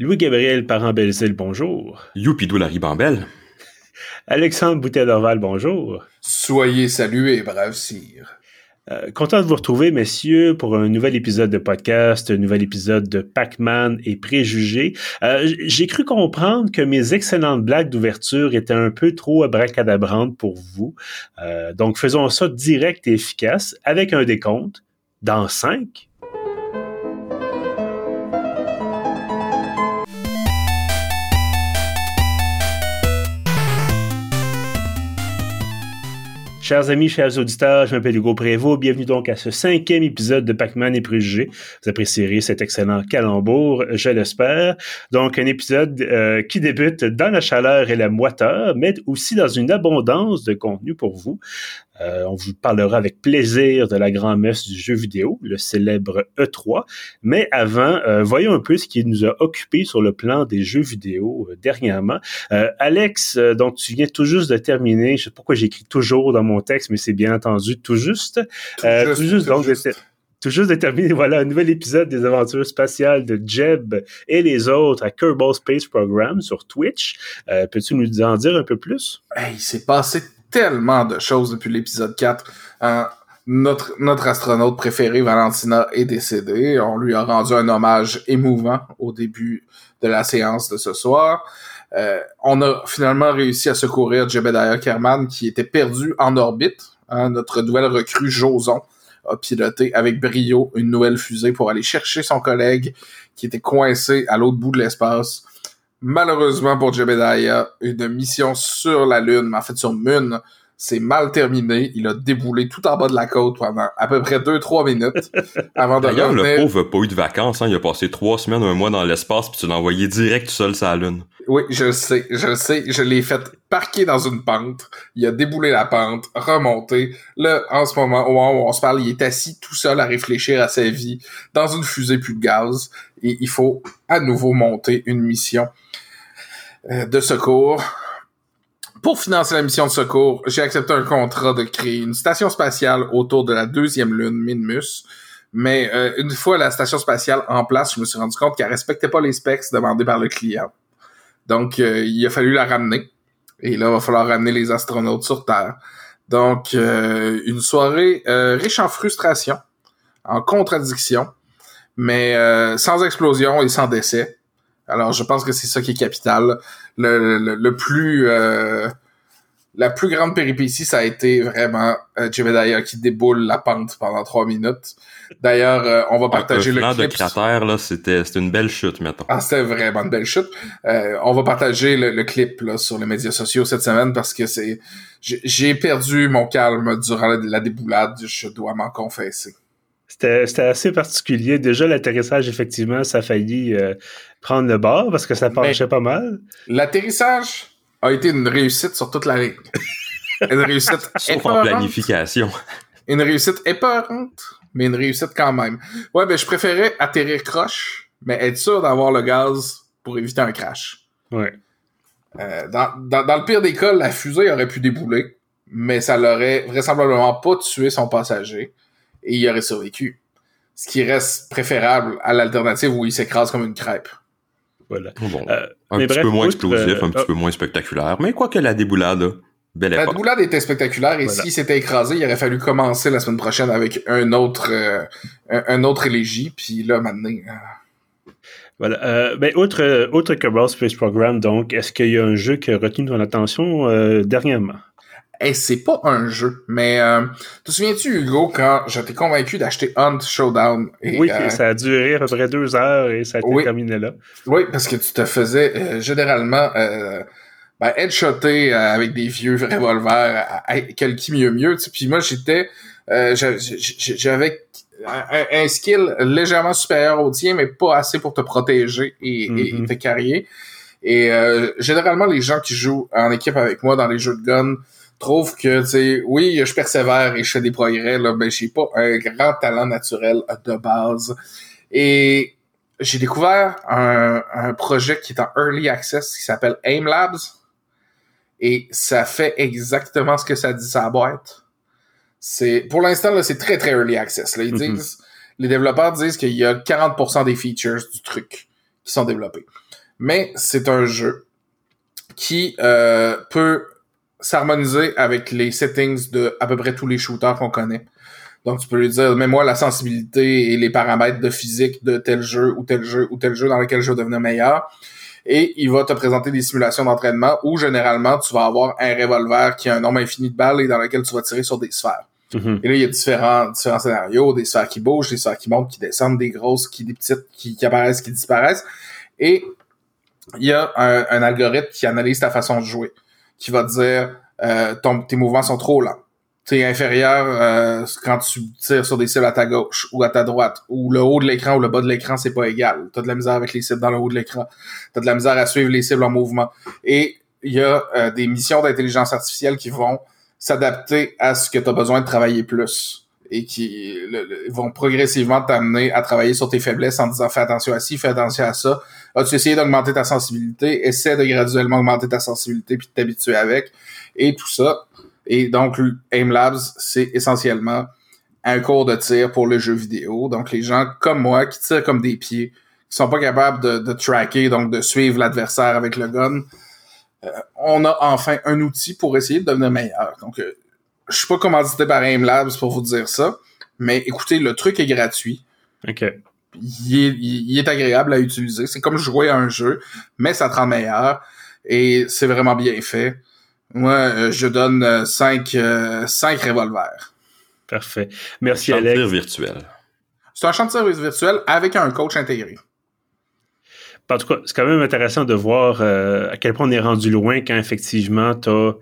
Louis-Gabriel Parent-Belzile, bonjour. Youpidou la ribambelle. Alexandre Boutet-Dorval, bonjour. Soyez salués, brave sire. Euh, content de vous retrouver, messieurs, pour un nouvel épisode de podcast, un nouvel épisode de Pac-Man et Préjugés. Euh, J'ai cru comprendre que mes excellentes blagues d'ouverture étaient un peu trop abracadabrantes pour vous. Euh, donc, faisons ça direct et efficace avec un décompte dans 5, Chers amis, chers auditeurs, je m'appelle Hugo Prévost. Bienvenue donc à ce cinquième épisode de Pac-Man et Préjugés. Vous apprécierez cet excellent calembour, je l'espère. Donc, un épisode euh, qui débute dans la chaleur et la moiteur, mais aussi dans une abondance de contenu pour vous. Euh, on vous parlera avec plaisir de la grand-messe du jeu vidéo, le célèbre E3. Mais avant, euh, voyons un peu ce qui nous a occupé sur le plan des jeux vidéo euh, dernièrement. Alex, donc tu viens tout juste de terminer, je sais pas pourquoi j'écris toujours dans mon texte, mais c'est bien entendu tout juste. Tout juste, donc, tout juste de terminer, voilà, un nouvel épisode des aventures spatiales de Jeb et les autres à Kerbal Space Program sur Twitch. Peux-tu nous en dire un peu plus? Hey, il s'est passé tellement de choses depuis l'épisode 4. Euh, notre, astronaute préféré, Valentina, est décédé. On lui a rendu un hommage émouvant au début de la séance de ce soir. Euh, on a finalement réussi à secourir Jebediah Kerman, qui était perdu en orbite. Hein, notre nouvelle recrue, Joson, a piloté avec brio une nouvelle fusée pour aller chercher son collègue qui était coincé à l'autre bout de l'espace Malheureusement pour Jebediah, une mission sur la Lune, mais en fait sur Moon, c'est mal terminé. Il a déboulé tout en bas de la côte pendant à peu près 2-3 minutes avant de D'ailleurs, le pauvre n'a pas eu de vacances. Hein. Il a passé trois semaines, un mois dans l'espace, puis tu l'as envoyé direct tout seul sur la Lune. Oui, je sais, je sais. Je l'ai fait parquer dans une pente. Il a déboulé la pente, remonté. Là, en ce moment, au moment où on se parle, il est assis tout seul à réfléchir à sa vie dans une fusée plus de gaz. Et il faut à nouveau monter une mission de secours. Pour financer la mission de secours, j'ai accepté un contrat de créer une station spatiale autour de la deuxième lune, Minmus. Mais euh, une fois la station spatiale en place, je me suis rendu compte qu'elle respectait pas les specs demandés par le client. Donc, euh, il a fallu la ramener. Et là, il va falloir ramener les astronautes sur Terre. Donc, une soirée riche en frustration, en contradiction, mais sans explosion et sans décès. Alors, je pense que c'est ça qui est capital. Le, le, plus... Euh, la plus grande péripétie, ça a été vraiment euh, qui déboule la pente pendant trois minutes. D'ailleurs, euh, on va partager le clip. de cratère, là, c'était, une belle chute, mettons. Ah, c'était vraiment une belle chute. Euh, on va partager le, clip là, sur les médias sociaux cette semaine parce que c'est... J'ai perdu mon calme durant la déboulade, je dois m'en confesser. C'était assez particulier. Déjà, l'atterrissage, effectivement, ça a failli euh, prendre le bord parce que ça penchait pas mal. L'atterrissage a été une réussite sur toute la ligne. une réussite Sauf en planification. Une réussite épeurante, mais une réussite quand même. Ouais, ben je préférais atterrir croche, mais être sûr d'avoir le gaz pour éviter un crash. Ouais. Euh, dans, dans, dans, le pire des cas, la fusée aurait pu débouler, mais ça l'aurait vraisemblablement pas tué son passager et il aurait survécu. Ce qui reste préférable à l'alternative où il s'écrase comme une crêpe. Voilà. Euh, un petit peu moins explosif, un petit euh, peu moins spectaculaire, mais quoi que la déboulade, belle La déboulade était spectaculaire et s'il s'était écrasé, il aurait fallu commencer la semaine prochaine avec un autre, euh, un, autre élégie, puis là, maintenant... Voilà. ben, autre, autre Kerbal Space Program, donc, est-ce qu'il y a un jeu qui a retenu ton attention dernièrement? Hey, c'est pas un jeu, mais euh, te souviens-tu, Hugo, quand j'étais convaincu d'acheter Hunt Showdown? oui, euh, ça a duré à peu près deux heures et ça a été terminé là. Oui, parce que tu te faisais euh, généralement euh, ben, headshotter avec des vieux revolvers, quel qui mieux mieux. Puis moi, j'étais... j'avais un, skill légèrement supérieur au tien, mais pas assez pour te protéger et, et mm-hmm. te carrier. Et généralement, les gens qui jouent en équipe avec moi dans les jeux de gun trouve que, tu sais, oui, je persévère et je fais des progrès, là, mais j'ai pas un grand talent naturel de base. Et j'ai découvert un, un, projet qui est en early access qui s'appelle AIM Labs. Et ça fait exactement ce que ça dit sa boîte. C'est, pour l'instant, là, c'est très, très early access. Là. Ils mm-hmm. disent, les développeurs disent qu'il y a 40% des features du truc qui sont développés. Mais c'est un jeu qui euh, peut s'harmoniser avec les settings de à peu près tous les shooters qu'on connaît. Donc tu peux lui dire, mets-moi la sensibilité et les paramètres de physique de tel jeu ou tel jeu ou tel jeu dans lequel je vais devenir meilleur. Et il va te présenter des simulations d'entraînement où généralement tu vas avoir un revolver qui a un nombre infini de balles et dans lequel tu vas tirer sur des sphères. Mhm. Et là, il y a différents, différents scénarios, des sphères qui bougent, des sphères qui montent, qui descendent, des grosses, qui des petites, qui, qui apparaissent, qui disparaissent. Et il y a un, un algorithme qui analyse ta façon de jouer, qui va te dire euh, ton, tes mouvements sont trop lents. T'es inférieur euh, quand tu tires sur des cibles à ta gauche ou à ta droite, ou le haut de l'écran ou le bas de l'écran, c'est pas égal. T'as de la misère avec les cibles dans le haut de l'écran. T'as de la misère à suivre les cibles en mouvement. Et il y a euh, des missions d'intelligence artificielle qui vont s'adapter à ce que tu as besoin de travailler plus et qui le- le- vont progressivement t'amener à travailler sur tes faiblesses en disant fais attention à ci, fais attention à ça. As-tu essayé d'augmenter ta sensibilité? Essaie de graduellement augmenter ta sensibilité puis de t'habituer avec et tout ça. Et donc, Aim Labs, c'est essentiellement un cours de tir pour le jeu vidéo. Donc, les gens comme moi qui tirent comme des pieds, qui sont pas capables de, tracker, donc de suivre l'adversaire avec le gun, euh, on a enfin un outil pour essayer de devenir meilleur. Donc, euh, je suis pas commandité par Aim Labs pour vous dire ça, mais écoutez, le truc est gratuit. OK. Il est, il il est agréable à utiliser. C'est comme jouer à un jeu, mais ça te rend meilleur. Et c'est vraiment bien fait. Moi, euh, je donne 5 cinq revolvers. Parfait. Merci, Champ de Alex. tir virtuel. C'est un champ de service virtuel avec un coach intégré. En tout cas, c'est quand même intéressant de voir euh, à quel point on est rendu loin quand effectivement t'as.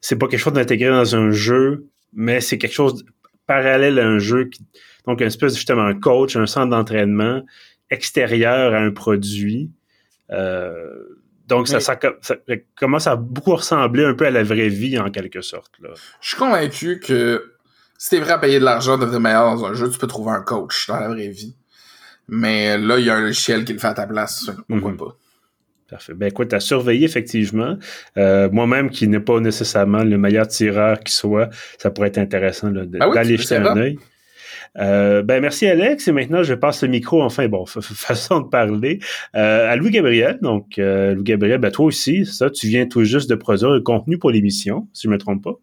C'est pas quelque chose d'intégrer dans un jeu, mais c'est quelque chose parallèle à un jeu. Qui... Donc, une espèce justement un coach, un centre d'entraînement extérieur à un produit. Euh, donc, ça, ça, ça commence à beaucoup ressembler un peu à la vraie vie en quelque sorte. Là. Je suis convaincu que si t'es prêt à payer de l'argent de meilleur dans un jeu, tu peux trouver un coach dans la vraie vie. Mais là, il y a un logiciel qui le fait à ta place. Pourquoi Mhm. pas? Parfait. Ben écoute, à surveiller effectivement. Euh, Moi-même, qui n'est pas nécessairement le meilleur tireur qui soit, ça pourrait être intéressant Ah oui, d'aller jeter un œil. Euh, ben merci Alex et maintenant je passe le micro enfin bon fa- fa- façon de parler euh, à Louis Gabriel donc euh, Louis Gabriel ben toi aussi ça tu viens tout juste de produire le contenu pour l'émission si je me trompe pas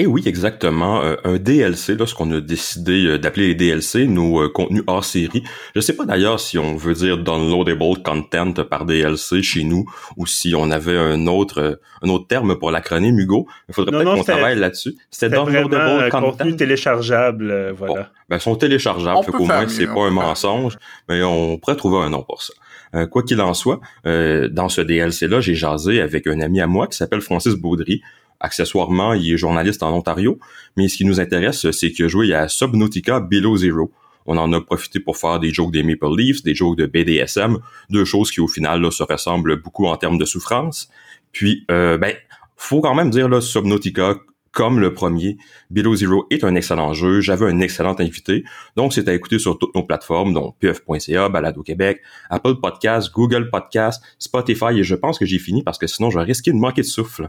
Et oui, exactement. euh, un DLC, là, ce qu'on a décidé euh, d'appeler les DLC, nos euh, contenus hors série. Je sais pas d'ailleurs si on veut dire downloadable content par DLC chez nous ou si on avait un autre euh, un autre terme pour l'acronyme Hugo. Il faudrait peut-être qu'on travaille là-dessus. C'était downloadable un content. contenu téléchargeable euh, voilà Ben, ils sont téléchargeables, On fait peut qu'au moins c'est pas un mensonge, mais on pourrait trouver un nom pour ça. Euh, quoi qu'il en soit, euh, dans ce DLC-là, j'ai jasé avec un ami à moi qui s'appelle Francis Baudry. Accessoirement, il est journaliste en Ontario, mais ce qui nous intéresse, c'est qu'il a joué à Subnautica Below Zero. On en a profité pour faire des jokes des Maple Leafs, des jokes de BDSM, deux choses qui au final se ressemblent beaucoup en termes de souffrance. Puis, euh, ben, faut quand même dire là, Subnautica, comme le premier, Below Zero est un excellent jeu. J'avais un excellent invité. Donc, c'est à écouter sur toutes nos plateformes, donc puf.ca, Balado Québec, Apple Podcasts, Google Podcasts, Spotify, et je pense que j'ai fini parce que sinon, j'aurais risqué de manquer de souffle.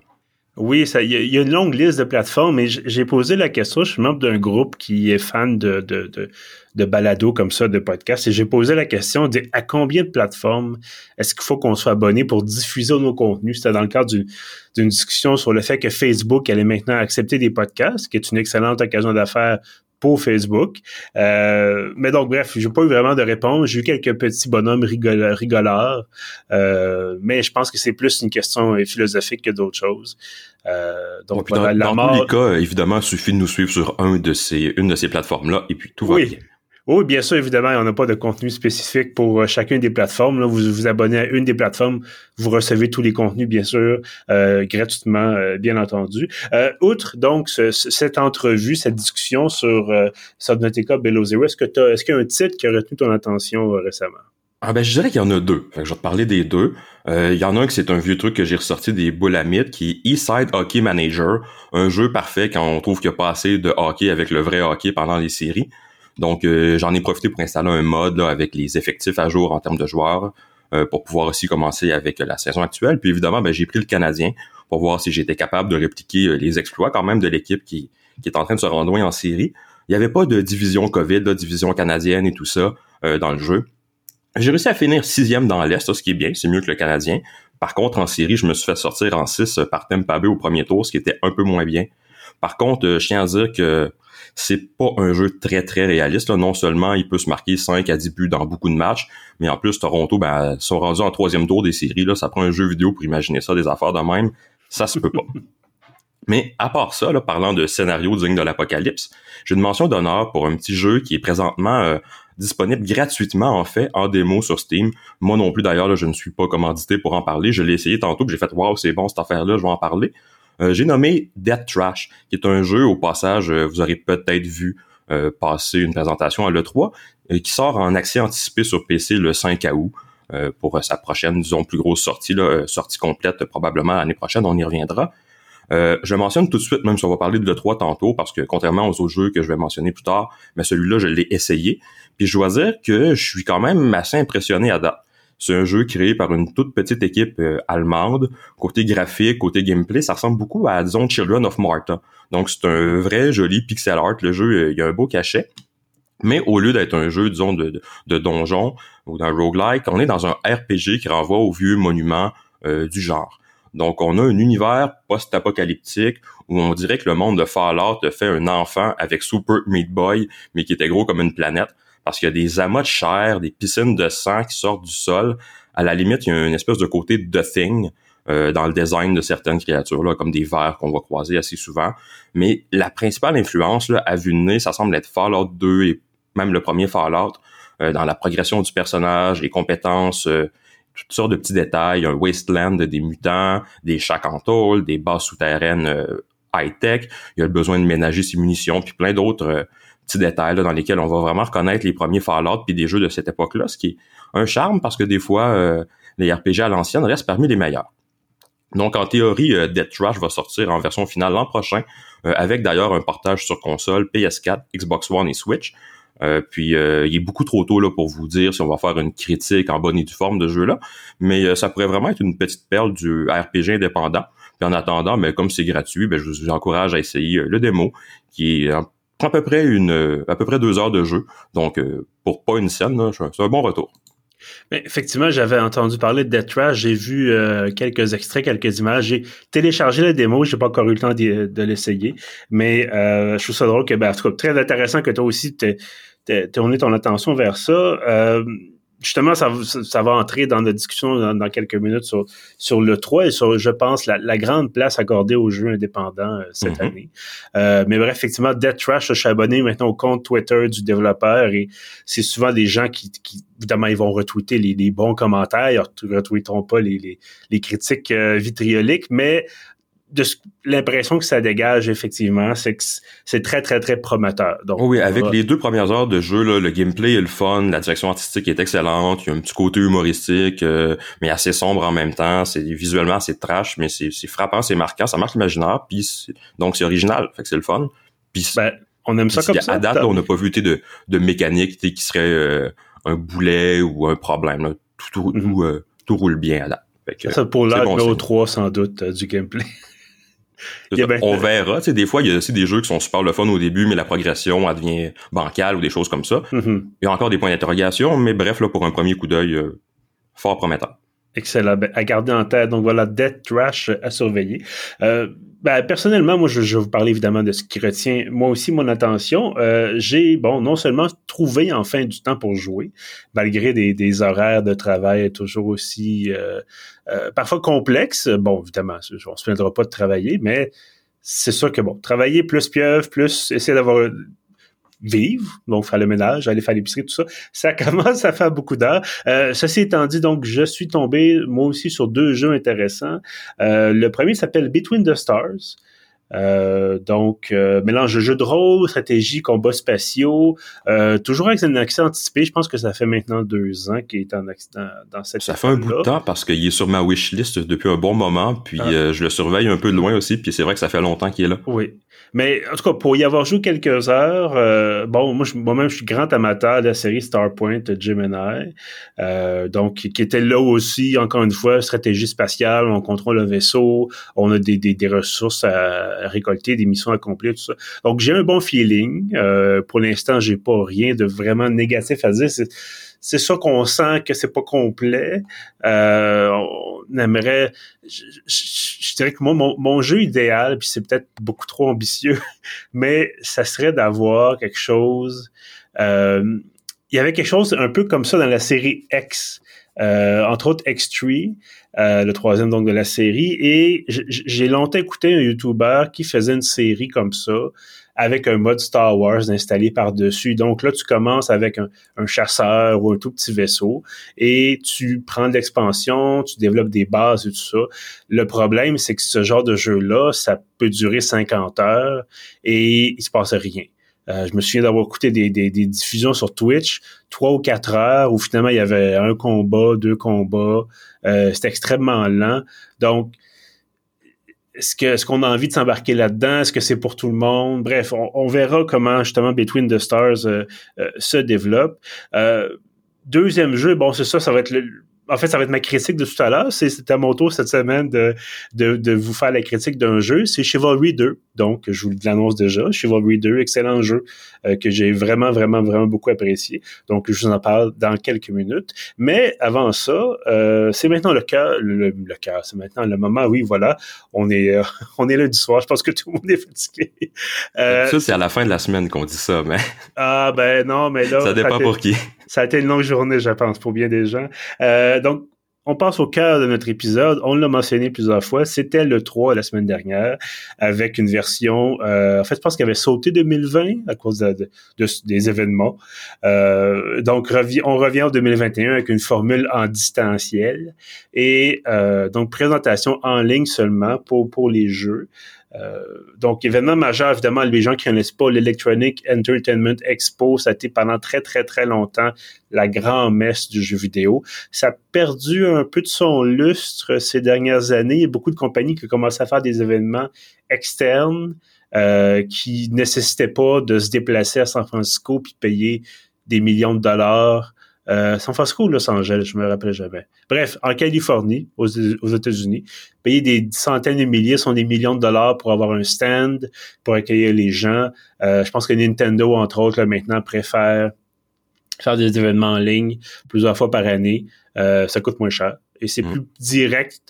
Oui, il y, a- une longue liste de plateformes, et j'ai posé la question, je suis membre d'un groupe qui est fan de, de, de, balado comme ça, de podcasts, et j'ai posé la question de à combien de plateformes est-ce qu'il faut qu'on soit abonné pour diffuser nos contenus? C'était dans le cadre d'une discussion sur le fait que Facebook allait maintenant accepter des podcasts, qui est une excellente occasion d'affaires pour Facebook. Euh, mais donc, bref, j'ai pas eu vraiment de réponse. J'ai eu quelques petits bonhommes rigol rigolards, euh, mais je pense que c'est plus une question euh, philosophique que d'autres choses. Euh, donc, dans, voilà, la dans mort- tous les cas, évidemment, il suffit de nous suivre sur un de ces, une de ces plateformes-là, et puis tout va Oui. bien. Oui, bien sûr, évidemment, on n'a pas de contenu spécifique pour euh, chacune des plateformes. Vous vous abonnez à une des plateformes, vous recevez tous les contenus, bien sûr, euh, gratuitement, euh, bien entendu. Outre donc ce- ce- cette entrevue, cette discussion sur euh, Subnautica Below Zero, est-ce que t'as- est-ce qu'il y a un titre qui a retenu ton attention récemment? Ah ben je dirais qu'il y en a deux. Que je vais te parler des deux. Il y en a un qui c'est un vieux truc que j'ai ressorti des boules qui est Eastside Hockey Manager, un jeu parfait quand on trouve qu'il n'y a pas assez de hockey avec le vrai hockey pendant les séries. Donc euh, j'en ai profité pour installer un mode avec les effectifs à jour en termes de joueurs euh, pour pouvoir aussi commencer avec la saison actuelle. Puis évidemment, ben, j'ai pris le Canadien pour voir si j'étais capable de répliquer euh, les exploits quand même de l'équipe qui, qui est en train de se rendre loin en série. Il n'y avait pas de division COVID, de division canadienne et tout ça euh, dans le jeu. J'ai réussi à finir sixième dans l'Est, ce qui est bien, c'est mieux que le Canadien. Par contre, en série, je me suis fait sortir en 6 par Tampa Bay au premier tour, ce qui était un peu moins bien. Par contre, euh, je tiens à dire que c'est pas un jeu très très réaliste. Non seulement il peut se marquer 5 à 10 buts dans beaucoup de matchs, mais en plus Toronto ben, sont rendus en troisième tour des séries. Là, ça prend un jeu vidéo pour imaginer ça, des affaires de même. Ça se peut pas. mais à part ça, là, parlant de scénario digne de l'apocalypse, j'ai une mention d'honneur pour un petit jeu qui est présentement euh, disponible gratuitement en fait en démo sur Steam. Moi non plus d'ailleurs, je ne suis pas commandité pour en parler. Je l'ai essayé tantôt, j'ai fait waouh c'est bon cette affaire-là, je vais en parler. Euh, j'ai nommé Death Trash, qui est un jeu au passage, euh, vous aurez peut-être vu euh, passer une présentation à l'E3, qui sort en accès anticipé sur PC le 5 août. pour sa prochaine, disons, plus grosse sortie, sortie complète probablement l'année prochaine, on y reviendra. je mentionne tout de suite, même si on va parler de l'E3 tantôt, parce que contrairement aux autres jeux que je vais mentionner plus tard, mais celui-là, je l'ai essayé. Puis je dois dire que je suis quand même assez impressionné à date. C'est un jeu créé par une toute petite équipe euh, allemande. Côté graphique, côté gameplay, ça ressemble beaucoup à, disons, Children of Martha. Donc, c'est un vrai joli pixel art. Le jeu, euh, il y a un beau cachet. Mais au lieu d'être un jeu, disons, de, de donjon ou d'un roguelike, on est dans un RPG qui renvoie aux vieux monuments euh, du genre. Donc, on a un univers post-apocalyptique où on dirait que le monde de Fallout fait un enfant avec Super Meat Boy, mais qui était gros comme une planète parce qu'il y a des amas de chair, des piscines de sang qui sortent du sol. À la limite, il y a une espèce de côté de thing euh, dans le design de certaines créatures, là, comme des vers qu'on va croiser assez souvent. Mais la principale influence là, à vue de nez, ça semble être Fallout 2 et même le premier Fallout, euh, dans la progression du personnage, les compétences, euh, toutes sortes de petits détails, un wasteland des mutants, des chats en des bases souterraines high-tech, il y a le besoin de ménager ses munitions, puis plein d'autres petits détails dans lesquels on va vraiment reconnaître les premiers Fallout puis des jeux de cette époque-là, ce qui est un charme parce que des fois, euh, les RPG à l'ancienne restent parmi les meilleurs. Donc, en théorie, euh, Dead Trash va sortir en version finale l'an prochain, euh, avec d'ailleurs un portage sur console, PS4, Xbox One et Switch. puis, il est beaucoup trop tôt là pour vous dire si on va faire une critique en bonne et due forme de jeu-là, mais ça pourrait vraiment être une petite perle du RPG indépendant. Puis en attendant, mais comme c'est gratuit, ben, je vous encourage à essayer le démo, qui est à peu près une à peu près deux heures de jeu. Donc euh, pour pas une scène, c'est un bon retour. Effectivement, j'avais entendu parler de Death Trash, j'ai vu euh, quelques extraits, quelques images, j'ai téléchargé la démo, j'ai pas encore eu le temps de, l'essayer, mais euh, je trouve ça drôle que, ben, en tout très intéressant que toi aussi t'aies tourné ton attention vers ça justement, ça, ça, va entrer dans la discussion dans, quelques minutes sur, sur le 3 et sur, je pense, la, la grande place accordée aux jeux indépendants euh, cette mm-hmm. année. Euh, mais bref, effectivement, Dead Trash, je suis abonné maintenant au compte Twitter du développeur et c'est souvent des gens qui, qui, évidemment, ils vont retweeter les, les bons commentaires, ils ne retweeteront pas les, les, les critiques euh, vitrioliques, mais de l'impression que ça dégage effectivement, c'est que c'est très très très prometteur. Donc oui, avec les deux premières heures de jeu, là, le gameplay est le fun, la direction artistique est excellente, il y a un petit côté humoristique, euh, mais assez sombre en même temps. C'est visuellement c'est trash, mais c'est frappant, c'est marquant, ça marque l'imaginaire, puis donc c'est original, fait que c'est le fun. Puis ben, on aime ça comme ça. À date, on n'a pas vu de de mécanique qui serait euh, un boulet ou un problème. Tout, tout, mm-hmm. euh, tout, roule bien à date. ça pour l'âge numéro 3 sans doute du gameplay. On verra. des fois, il y a aussi des jeux qui sont super le fun au début, mais la progression, elle devient bancale ou des choses comme ça. Mm-hmm. Il y a encore des points d'interrogation, mais bref, là, pour un premier coup d'œil, euh, fort prometteur. Excellent. Ben, à garder en tête. Donc voilà, Death Trash à surveiller. Euh, ben, personnellement, moi, je, je, vais vous parler évidemment de ce qui retient moi aussi mon attention. Euh, j'ai, bon, non seulement trouvé enfin du temps pour jouer, malgré des, des horaires de travail toujours aussi euh, euh parfois complexes. Bon, évidemment, on se plaindra pas de travailler, mais c'est sûr que bon, travailler plus pieuvre, plus essayer d'avoir vivre, donc faire le ménage, aller faire l'épicerie, tout ça, ça commence à faire beaucoup d'heures. Euh, ceci étant dit, donc je suis tombé moi aussi sur deux jeux intéressants. Euh, le premier s'appelle Between the Stars. Euh, donc, euh, mélange de jeux de rôle, stratégie, combats spatiaux, euh, toujours avec un accès anticipé. Je pense que ça fait maintenant deux ans qu'il est en accident dans cette Ça fait un bout de temps parce qu'il est sur ma wishlist depuis un bon moment, puis ah. je le surveille un peu de loin aussi, puis c'est vrai que ça fait longtemps qu'il est là. Oui. Mais en tout cas, pour y avoir joué quelques heures, bon, moi, moi-même, je suis grand amateur de la série Starpoint Gemini, donc qui était là aussi, encore une fois, stratégie spatiale, on contrôle le vaisseau, on a des, des, des ressources à récolter, des missions accomplies, tout ça. Donc j'ai un bon feeling. Euh, pour l'instant, j'ai pas rien de vraiment négatif à dire. Ça qu'on sent que c'est pas complet. Euh, on aimerait, je, dirais que moi, mon, jeu idéal, puis c'est peut-être beaucoup trop ambitieux, mais ça serait d'avoir quelque chose. Euh, il y avait quelque chose un peu comme ça dans la série X, euh, entre autres X3, euh, le troisième donc de la série, et j'ai longtemps écouté un YouTuber qui faisait une série comme ça avec un mode Star Wars installé par-dessus. Donc là, tu commences avec un, chasseur ou un tout petit vaisseau et tu prends de l'expansion, tu développes des bases et tout ça. Le problème, c'est que ce genre de jeu-là, ça peut durer 50 heures et il se passe rien. Euh, je me souviens d'avoir écouté des, des, diffusions sur Twitch, trois ou quatre heures, où finalement il y avait un combat, deux combats. Euh, C'était extrêmement lent. Donc, est-ce que est-ce qu'on a envie de s'embarquer là-dedans? Est-ce que c'est pour tout le monde? Bref, on, verra comment justement Between the Stars euh, euh, se développe. Euh, deuxième jeu, bon, c'est ça, ça va être le, en fait, ça va être ma critique de tout à l'heure. C'est à mon tour cette semaine de, de, de vous faire la critique d'un jeu. C'est Chivalry 2. Donc, je vous l'annonce déjà. Chivalry 2, excellent jeu euh, que j'ai vraiment, vraiment, vraiment beaucoup apprécié. Donc, je vous en parle dans quelques minutes. Mais avant ça, euh, c'est maintenant le cas, le, le cas, c'est maintenant le moment. Oui, voilà, on est, euh, on est du soir. Je pense que tout le monde est fatigué. Euh, ça, c'est à la fin de la semaine qu'on dit ça, mais. Ah ben non, mais là. Ça dépend pour qui. Ça a été une longue journée, je pense, pour bien des gens. Euh, donc, on passe au cœur de notre épisode. On l'a mentionné plusieurs fois. C'était le 3 la semaine dernière avec une version, euh, en fait, je pense qu'il avait sauté 2020 à cause de, des événements. Euh, donc, on revient en 2021 avec une formule en distanciel et euh, donc présentation en ligne seulement pour, pour les jeux. Euh, donc, événement majeur, évidemment, les gens qui connaissent pas l'Electronic Entertainment Expo, ça a été pendant très, très, très longtemps la grande messe du jeu vidéo. Ça a perdu un peu de son lustre ces dernières années. Il y a beaucoup de compagnies qui ont commencé à faire des événements externes euh, qui nécessitaient pas de se déplacer à San Francisco puis payer des millions de dollars euh, San Francisco ou Los Angeles, je me rappelle jamais. Bref, en Californie, aux, États-Unis, payer des centaines de milliers, sont des millions de dollars pour avoir un stand, pour accueillir les gens. Euh, je pense que Nintendo, entre autres, maintenant préfère faire des événements en ligne plusieurs fois par année. Euh, ça coûte moins cher et c'est mm. plus direct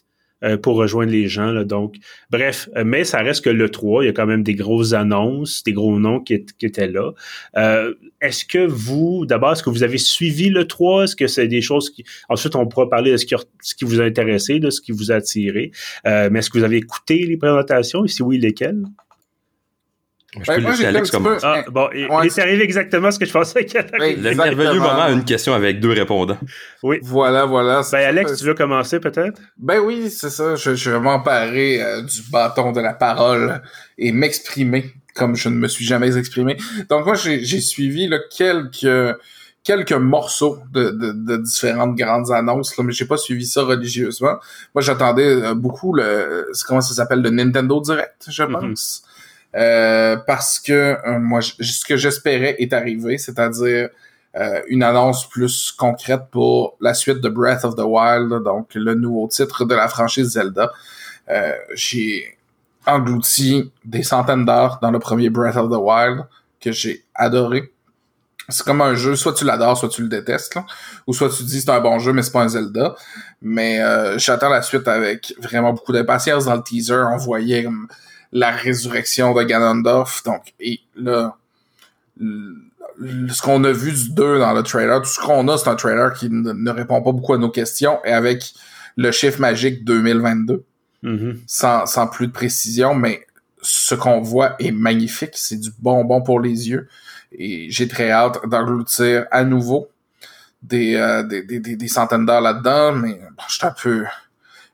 euh, pour rejoindre les gens. Donc, bref, euh, mais ça reste que le 3, il y a quand même des grosses annonces, des gros noms qui, étaient là. Euh, est-ce que vous, d'abord, est-ce que vous avez suivi le 3? Est-ce que c'est des choses qui... Ensuite, on pourra parler de ce qui, ce qui vous a intéressé, de ce qui vous a attiré. mais est-ce que vous avez écouté les présentations? Et si oui, lesquelles? Je ben, peux laisser Alex comme... Ah, bon, il, est arrivé exactement ce que je pensais qu'il allait Le merveilleux moment une question avec deux répondants. Oui. Voilà, voilà. Ben, Alex, tu veux commencer peut-être? Ben oui, c'est ça. Je, je vais m'emparer euh, du bâton de la parole et m'exprimer comme je ne me suis jamais exprimé. Donc moi, j'ai suivi là, quelques quelques morceaux de, de, de, différentes grandes annonces, là, mais j'ai pas suivi ça religieusement. Moi, j'attendais euh, beaucoup le comment ça s'appelle le Nintendo Direct, je mm-hmm. pense. Euh, parce que euh, moi, ce que j'espérais est arrivé, c'est-à-dire euh, une annonce plus concrète pour la suite de Breath of the Wild, donc le nouveau titre de la franchise Zelda. j'ai englouti des centaines d'heures dans le premier Breath of the Wild que j'ai adoré. C'est comme un jeu, soit tu l'adores, soit tu le détestes, ou soit tu dis c'est un bon jeu, mais c'est pas un Zelda. Mais j'attends la suite avec vraiment beaucoup d'impatience. Dans le teaser, on voyait comme la résurrection de Ganondorf. Donc, et là, ce qu'on a vu du 2 dans le trailer, tout ce qu'on a, c'est un trailer qui ne, répond pas beaucoup à nos questions et avec le chiffre magique 2022. Mm-hmm. sans, sans plus de précision, mais ce qu'on voit est magnifique. C'est du bonbon pour les yeux. Et j'ai très hâte d'engloutir à nouveau des, euh, des, des, des, centaines d'heures là-dedans, mais bon, je suis un peu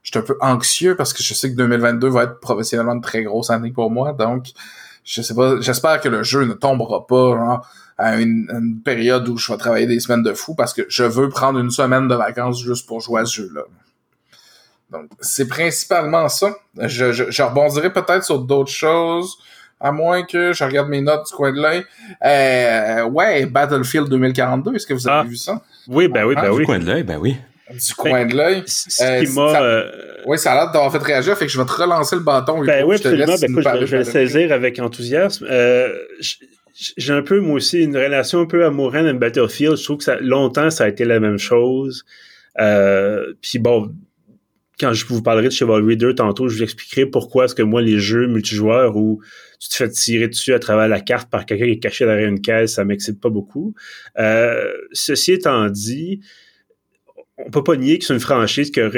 je suis un peu anxieux parce que je sais que 2022 va être professionnellement une très grosse année pour moi. Donc, je sais pas, j'espère que le jeu ne tombera pas à une, période où je vais travailler des semaines de fou parce que je veux prendre une semaine de vacances juste pour jouer à ce jeu-là. Donc, c'est principalement ça. Je, je, rebondirai peut-être sur d'autres choses, à moins que je regarde mes notes du coin de l'œil. Euh, ouais, Battlefield 2042, est-ce que vous avez ah. vu ça? Oui, ben oui, ben oui. Du coin de l'œil, ben oui du coin de l'œil. Euh, euh, oui, ça a l'air d'avoir fait réagir, fait que je vais te relancer le bâton. Ben oui, absolument. Ben, je, vais le saisir avec enthousiasme. Euh, j'ai un peu, moi aussi, une relation un peu amoureuse avec Battlefield. Je trouve que ça, longtemps, ça a été la même chose. Euh, puis bon, quand je vous parlerai de Chivalry 2 tantôt, je vous expliquerai pourquoi est-ce que moi, les jeux multijoueurs où tu te fais tirer dessus à travers la carte par quelqu'un qui est caché derrière une caisse, ça m'excite pas beaucoup. Euh, ceci étant dit, on peut pas nier que c'est une franchise qui a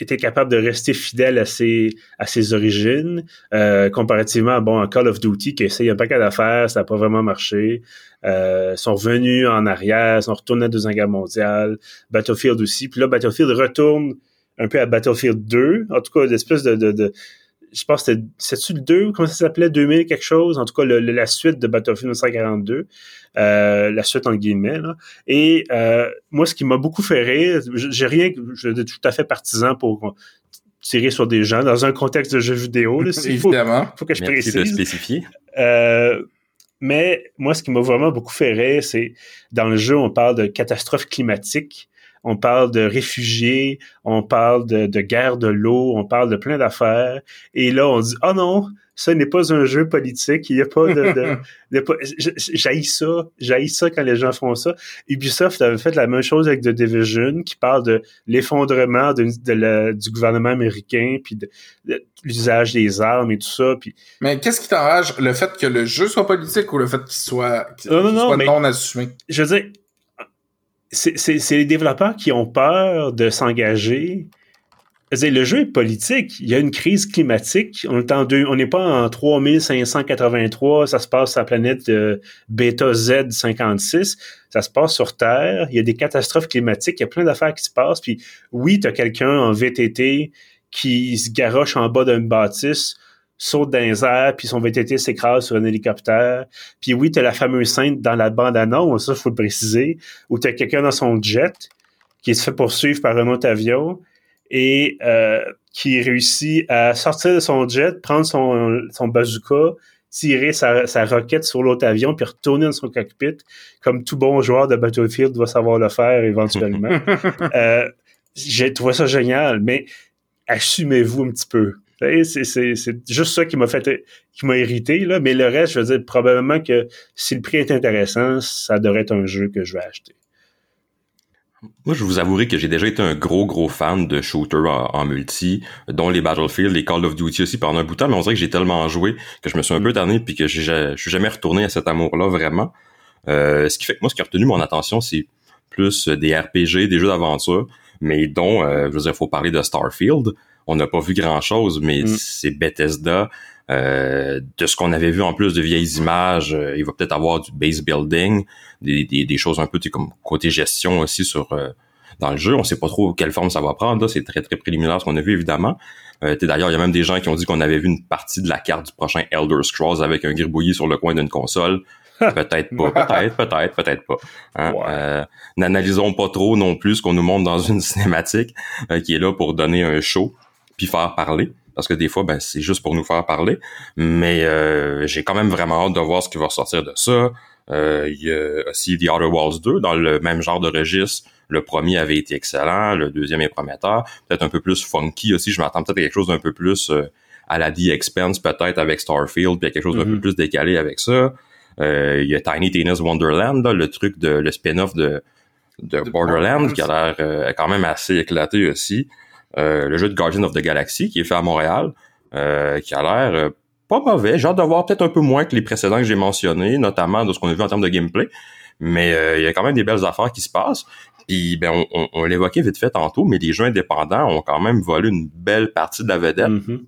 été capable de rester fidèle à ses, à ses origines, euh, comparativement bon, à Call of Duty qui essaye un paquet d'affaires, ça n'a pas vraiment marché. Euh, sont revenus en arrière, sont retournés à Deuxième Guerre mondiale, Battlefield aussi. Puis là, Battlefield retourne un peu à Battlefield 2, en tout cas, l'espèce de, de, de je pense que c'était le 2, comment ça s'appelait, 2000 quelque chose, en tout cas la suite de Battlefield 1942, euh, la suite en guillemets. Là. Et euh, moi, ce qui m'a beaucoup fait rire, j'ai rien, je suis tout à fait partisan pour tirer sur des gens dans un contexte de jeu vidéo. Là, Évidemment. Faut, faut que je Merci précise. de spécifier. Euh, mais moi, ce qui m'a vraiment beaucoup fait rire, c'est dans le jeu, on parle de catastrophe climatique on parle de réfugiés, on parle de, de guerre de l'eau, on parle de plein d'affaires. Et là, on dit, oh non, ce n'est pas un jeu politique, il n'y a pas de... de, de j'haïs ça, j'haïs ça quand les gens font ça. Ubisoft avait fait la même chose avec The Division, qui parle de l'effondrement de, du gouvernement américain, puis de, l'usage des armes et tout ça. Puis... Mais qu'est-ce qui t'enrage, le fait que le jeu soit politique ou le fait qu'il soit, qu non, non, non, soit mais, non assumé? Je veux dire, c'est les développeurs qui ont peur de s'engager. Le jeu est politique. Il y a une crise climatique. On n'est pas en 3583. Ça se passe sur la planète euh, Beta Z56. Ça se passe sur Terre. Il y a des catastrophes climatiques. Il y a plein d'affaires qui se passent. Puis oui, tu as quelqu'un en VTT qui se garoche en bas d'une bâtisse saute dans les airs, puis son VTT s'écrase sur un hélicoptère. Puis oui, t'as la fameuse scène dans la bande-annonce, ça, faut le préciser, où t'as quelqu'un dans son jet qui se fait poursuivre par un autre avion et euh, qui réussit à sortir de son jet, prendre son, son bazooka, tirer sa, sa roquette sur l'autre avion, puis retourner dans son cockpit, comme tout bon joueur de Battlefield doit savoir le faire éventuellement. euh, J'ai trouvé ça génial, mais assumez-vous un petit peu. C'est juste ça qui m'a fait qui m'a irrité, là. Mais le reste, je veux dire, probablement que si le prix est intéressant, ça devrait être un jeu que je vais acheter. Moi, je vous avouerai que j'ai déjà été un gros, gros fan de shooters en, multi, dont les Battlefield, les Call of Duty aussi pendant un bout de temps, mais on dirait que j'ai tellement joué que je me suis un peu tanné puis que je suis jamais retourné à cet amour-là, vraiment. Euh, ce qui fait que moi, ce qui a retenu mon attention, c'est plus des RPG, des jeux d'aventure, mais dont, euh, je veux dire, faut parler de Starfield on n'a pas vu grand chose, mais mm. c'est Bethesda. Euh, de ce qu'on avait vu en plus de vieilles images, euh, il va peut-être avoir du base building, des, des, des choses un peu comme côté gestion aussi sur euh, dans le jeu. On sait pas trop quelle forme ça va prendre. C'est très très préliminaire ce qu'on a vu évidemment. Euh, D'ailleurs, il y a même des gens qui ont dit qu'on avait vu une partie de la carte du prochain Elder Scrolls avec un gribouillis sur le coin d'une console. peut-être pas, peut-être, peut-être, peut-être pas. Hein? Ouais. Euh, N'analysons pas trop non plus ce qu'on nous montre dans une cinématique euh, qui est là pour donner un show puis faire parler parce que des fois ben c'est juste pour nous faire parler. Mais euh, j'ai quand même vraiment hâte de voir ce qui va sortir de ça. Euh, il y a aussi The Outer Walls 2 dans le même genre de registre. Le premier avait été excellent le deuxième est prometteur. Peut-être un peu plus funky aussi. Je m'attends peut-être à quelque chose d'un peu plus euh, à la The Expense peut-être avec Starfield puis à quelque chose d'un mm -hmm. peu plus décalé avec ça. Euh, il y a Tiny Tina's Wonderland là, le truc de le spin-off de de Borderlands. qui a l'air euh, quand même assez éclaté aussi le jeu de Guardian of the Galaxy qui est fait à Montréal, euh, qui a l'air euh, pas mauvais. J'ai hâte de voir peut-être un peu moins que les précédents que j'ai mentionnés, notamment de ce qu'on a vu en termes de gameplay. Mais il y a quand même des belles affaires qui se passent. Puis ben, on, on, on l'évoquait vite fait tantôt, mais les jeux indépendants ont quand même volé une belle partie de la vedette. Mm -hmm.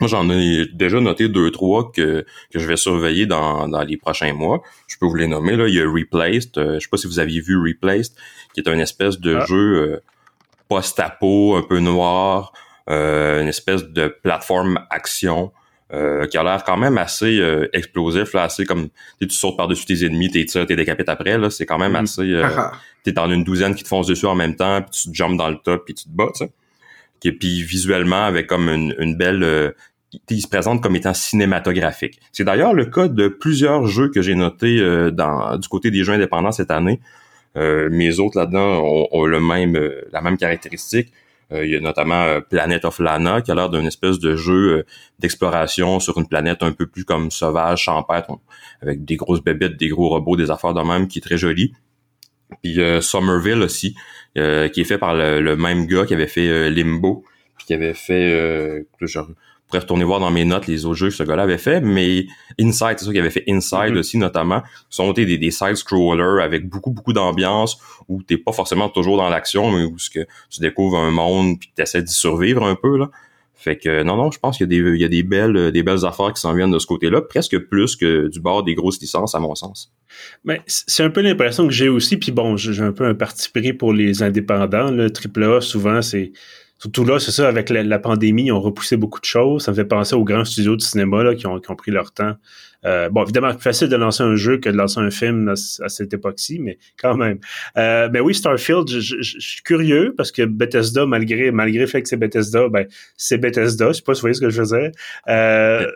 Moi, j'en ai déjà noté deux, trois que, que je vais surveiller dans, dans les prochains mois. Je peux vous les nommer. Là. Il y a Replaced. Euh, je sais pas si vous aviez vu Replaced, qui est un espèce de ah. jeu euh, post-apo, un peu noir, euh, une espèce de plateforme action euh, qui a l'air quand même assez euh, explosif, là, assez comme tu sautes par-dessus tes ennemis, t'es tires, t'es décapites après, là, c'est quand même mm. assez. Euh, t'es dans une douzaine qui te foncent dessus en même temps, puis tu te jumps dans le top, puis tu te bats, tu puis visuellement, avec comme une, une belle euh, il se présente comme étant cinématographique. C'est d'ailleurs le cas de plusieurs jeux que j'ai notés euh, dans du côté des jeux indépendants cette année. Euh, mes autres là-dedans ont, le même, euh, la même caractéristique. il y a notamment Planet of Lana, qui a l'air d'une espèce de jeu d'exploration sur une planète un peu plus comme sauvage, champêtre, avec des grosses bébêtes, des gros robots, des affaires de même, qui est très joli. Puis Somerville aussi, qui est fait par le, même gars qui avait fait Limbo, puis qui avait fait... genre, pourrais retourner voir dans mes notes les autres jeux que ce gars-là avait fait, mais Inside, c'est ça qu'il avait fait Inside mm-hmm. aussi notamment, sont des, des side-scrollers avec beaucoup, beaucoup d'ambiance où t'es pas forcément toujours dans l'action, mais où que tu découvres un monde puis tu essaies d'y survivre un peu, là. Fait que non, non, je pense qu'il y a des, il y a des belles, des belles affaires qui s'en viennent de ce côté-là, presque plus que du bord des grosses licences, à mon sens. Mais c'est un peu l'impression que j'ai aussi, puis bon, j'ai un peu un parti pris pour les indépendants. Le AAA, souvent, c'est Surtout là, c'est ça, avec la, pandémie, ils ont repoussé beaucoup de choses. Ça me fait penser aux grands studios de cinéma là, qui, ont, qui pris leur temps. Euh, bon, évidemment, plus facile de lancer un jeu que de lancer un film à, cette époque-ci, mais quand même. Euh, ben oui, Starfield, je, suis curieux parce que Bethesda, malgré malgré le fait que c'est Bethesda, ben c'est Bethesda. Je sais pas si vous voyez ce que je faisais. Euh,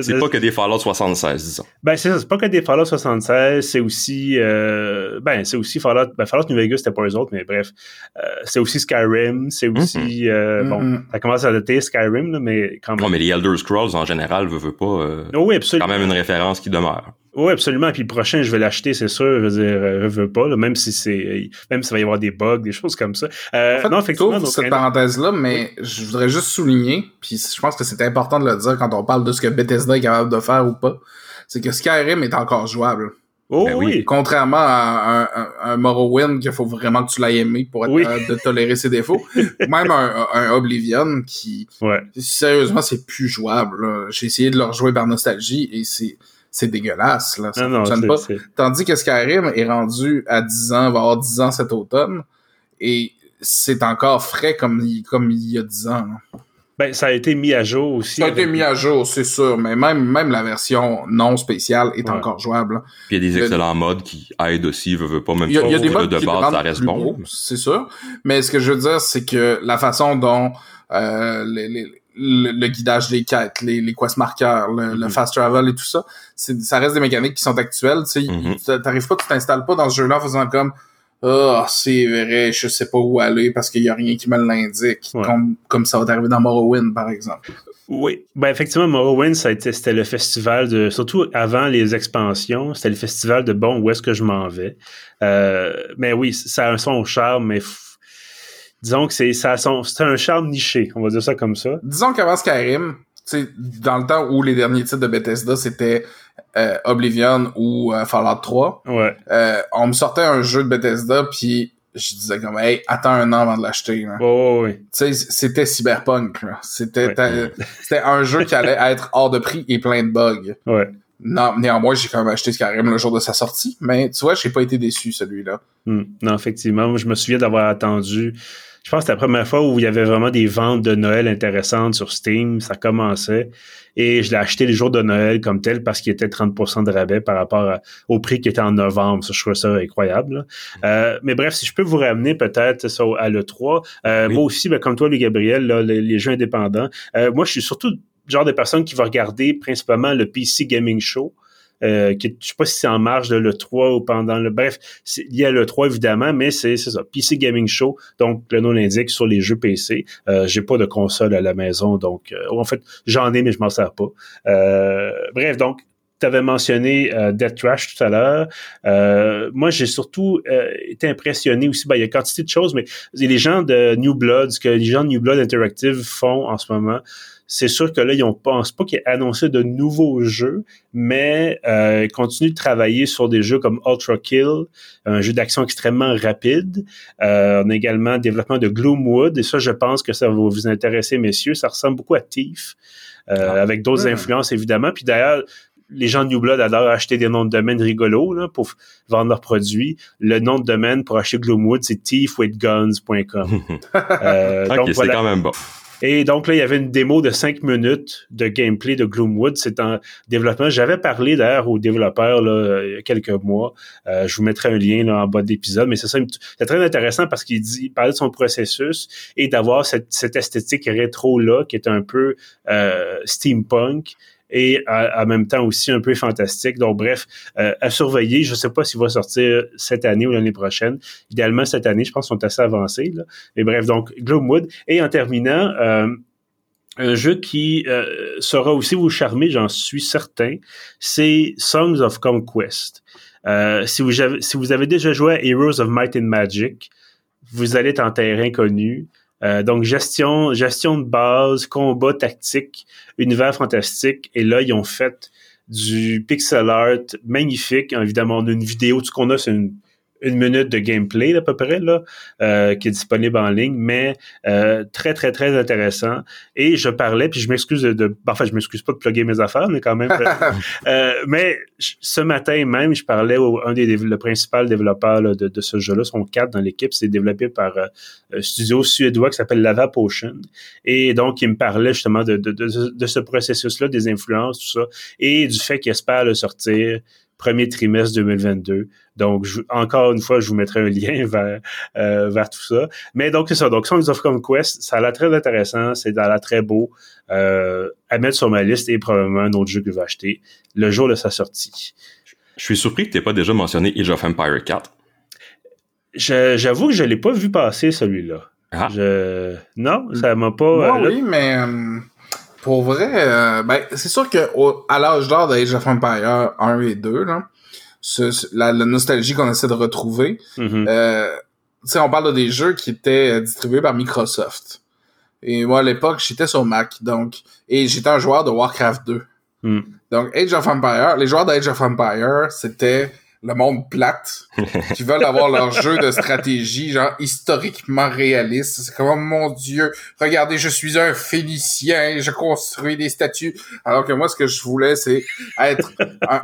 c'est pas que des Fallout 76, disons. Ben, c'est ça, c'est pas que des Fallout 76, c'est aussi, euh, ben, c'est aussi Fallout, ben, Fallout New Vegas, c'était pas eux autres, mais bref, euh, c'est aussi Skyrim, c'est mhm. aussi, euh, bon, mhm. ça commence à dater Skyrim, là, mais quand même. Non, mais les Elder Scrolls, en général, veut, veut pas, euh, oh oui, absolument. quand même une référence qui demeure. Oui, absolument. Puis le prochain, je vais l'acheter, c'est sûr. Je veux dire, je veux pas, là, même si c'est, même s'il va y avoir des bugs, des choses comme ça. Euh, en fait, non, effectivement. Donc, cette parenthèse-là, mais je voudrais juste souligner, puis je pense que c'est important de le dire quand on parle de ce que Bethesda est capable de faire ou pas, c'est que Skyrim est encore jouable. Oh ben oui. Contrairement à un, un, Morrowind qu'il faut vraiment que tu l'aies aimé pour être capable de tolérer ses défauts. Même un, un, Oblivion qui, ouais. sérieusement, c'est plus jouable. J'ai essayé de le rejouer par nostalgie et c'est c'est dégueulasse, là. Ça fonctionne pas. Tandis que Skyrim est rendu à 10 ans, va avoir 10 ans cet automne, et c'est encore frais comme, comme il y a 10 ans. Ben, ça a été mis à jour aussi. Ça a été mis à jour, c'est sûr, mais même, même la version non spéciale est encore jouable. Puis il y a des excellents modes qui aident aussi, veut, veut pas, même si il y a des modes de base, ça reste bon. c'est sûr. Mais ce que je veux dire, c'est que la façon dont euh, les, les le, guidage des quêtes, les, les quest marqueurs, le, le, mhm. fast travel et tout ça, ça reste des mécaniques qui sont actuelles. Tu mhm. t'arrives pas, tu t'installes pas dans ce jeu-là en faisant comme oh, c'est vrai, je sais pas où aller parce qu'il y a rien qui me l'indique, comme, comme ça va t'arriver dans Morrowind, par exemple. Oui, ben effectivement, Morrowind, ça c'était le festival de, surtout avant les expansions, c'était le festival de bon, où est-ce que je m'en vais. Euh, mais oui, ça a son charme, mais disons que c'est ça c'est un charme niché, on va dire ça comme ça. Disons qu'avant Skyrim, tu dans le temps où les derniers titres de Bethesda c'était euh, Oblivion ou euh, Fallout 3, ouais. euh, on me sortait un jeu de Bethesda puis je disais comme hey attends un an avant de l'acheter oh, oui. tu sais c'était cyberpunk c'était c'était un jeu qui allait être hors de prix et plein de bugs ouais non, néanmoins, j'ai quand même acheté Skyrim le jour de sa sortie, mais tu vois, j'ai pas été déçu, celui-là. Hmm. Non, effectivement, je me souviens d'avoir attendu je pense que c'était la première fois où il y avait vraiment des ventes de Noël intéressantes sur Steam. Ça commençait. Et je l'ai acheté les jours de Noël comme tel parce qu'il était 30% de rabais par rapport au prix qui était en novembre. Ça, je trouve ça incroyable. Euh, mais bref, si je peux vous ramener peut-être à l'E3. Euh, Moi aussi, ben, comme toi, le Gabriel, là, les, jeux indépendants. Euh, moi, je suis surtout le genre de personne qui va regarder principalement le PC Gaming Show. Euh, qui, je sais pas si c'est en marge de l'E3 ou pendant le... Bref, il y a l'E3 évidemment, mais c'est ça, PC Gaming Show, donc le nom l'indique sur les jeux PC. Euh, J'ai pas de console à la maison, donc euh, en fait, j'en ai, mais je m'en sers pas. Euh, bref, donc tu avais mentionné euh, Death Trash tout à l'heure. Euh, moi, j'ai surtout été impressionné aussi. Ben, il y a quantité de choses, mais les gens de New Blood, ce que les gens de New Blood Interactive font en ce moment, c'est sûr que là, ils ne pensent pas qu'ils aient annoncé de nouveaux jeux, mais euh, ils continuent de travailler sur des jeux comme Ultra Kill, un jeu d'action extrêmement rapide. Euh, on a également le développement de Gloomwood, et ça, je pense que ça va vous intéresser, messieurs. Ça ressemble beaucoup à Thief, euh, ah. avec d'autres influences, évidemment. Puis d'ailleurs, les gens de New Blood adorent acheter des noms de domaine rigolos là, pour vendre leurs produits. Le nom de domaine pour acheter Gloomwood, c'est thiefwithguns.com. euh, donc c'est quand même bon. Et donc là, il y avait une démo de cinq minutes de gameplay de Gloomwood. C'est en développement. J'avais parlé d'ailleurs aux développeurs là, il y a quelques mois. Euh, je vous mettrai un lien là, en bas de l'épisode. Mais c'est ça, c'est très intéressant parce qu'il dit, il parlait de son processus et d'avoir cette, cette esthétique rétro là qui est un peu euh, steampunk et en même temps aussi un peu fantastique. Donc bref, à surveiller. Je ne sais pas s'il va sortir cette année ou l'année prochaine. Idéalement cette année, je pense qu'ils sont assez avancés. Là. Mais bref, donc Gloomwood. Et en terminant, un jeu qui euh, saura aussi vous charmer, j'en suis certain, c'est Songs of Conquest. Euh, si, vous avez, si vous avez déjà joué à Heroes of Might and Magic, vous allez être en terrain connu. Euh, donc, gestion, gestion de base, combat tactique, univers fantastique. Et là, ils ont fait du pixel art magnifique. Évidemment, on a une vidéo. Tout ce qu'on a, c'est une une minute de gameplay à peu près là, euh, qui est disponible en ligne, mais euh, très très très intéressant. Et je parlais, puis je m'excuse de, de enfin je m'excuse pas de plugger mes affaires, mais quand même. euh, mais ce matin même, je parlais au un des le principal développeur de, de, ce jeu-là, son cadre dans l'équipe, c'est développé par euh, un studio suédois qui s'appelle Lava Potion. Et donc il me parlait justement de, de, de ce processus-là, des influences, tout ça, et du fait qu'il espère le sortir premier trimestre 2022. Donc, encore une fois, je vous mettrai un lien vers, euh, vers tout ça. Mais donc, c'est ça. Donc, Songs of Conquest, ça a l'air très intéressant, c'est a l'air très beau euh, à mettre sur ma liste et probablement un autre jeu que je vais acheter le jour de sa sortie. Je suis surpris que tu n'aies pas déjà mentionné Age of Empire 4. J'avoue que je ne l'ai pas vu passer, celui-là. Ah. Je... Non, ça m'a pas... Euh, oui, mais... Pour vrai, euh, ben, c'est sûr que à l'âge d'or d'Age of Empire 1 et 2, là, la, nostalgie qu'on essaie de retrouver, mm-hmm. euh, on parle de des jeux qui étaient distribués par Microsoft. Et moi, à l'époque, j'étais sur Mac, donc, et j'étais un joueur de Warcraft 2. Mm. Donc, Age of Empire, les joueurs d'Age of Empire, c'était le monde plate, qui veulent avoir leur jeu de stratégie, genre historiquement réaliste. C'est comme, oh mon dieu, regardez, je suis un Phénicien, je construis des statues. Alors que moi, ce que je voulais, c'est être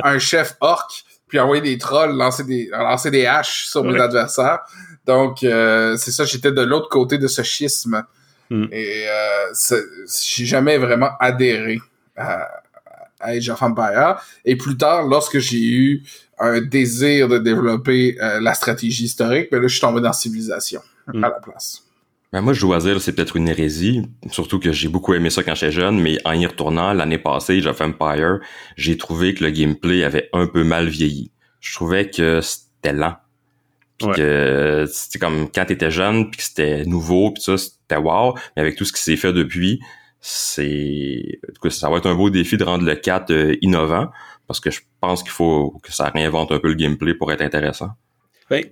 un, chef orc, puis envoyer des trolls, lancer des, lancer des haches sur mes adversaires. Donc, euh, c'est ça, j'étais de l'autre côté de ce schisme. Hmm. Et euh, j'ai jamais vraiment adhéré à, à Age of Empire. Et plus tard, lorsque j'ai eu un désir de développer euh, la stratégie historique, mais là, je suis tombé dans Civilisation hmm. à la place. Ben moi, choisir, c'est peut-être une hérésie, surtout que j'ai beaucoup aimé ça quand j'étais jeune, mais en y retournant, l'année passée, Age of Empire, j'ai trouvé que le gameplay avait un peu mal vieilli. Je trouvais que c'était lent. Puis que c'était comme quand t'étais jeune, puis que c'était nouveau, puis ça, c'était wow. Mais avec tout ce qui s'est fait depuis, c'est ça va être un beau défi de rendre le 4 euh, innovant parce que je pense qu'il faut que ça réinvente un peu le gameplay pour être intéressant. Ben,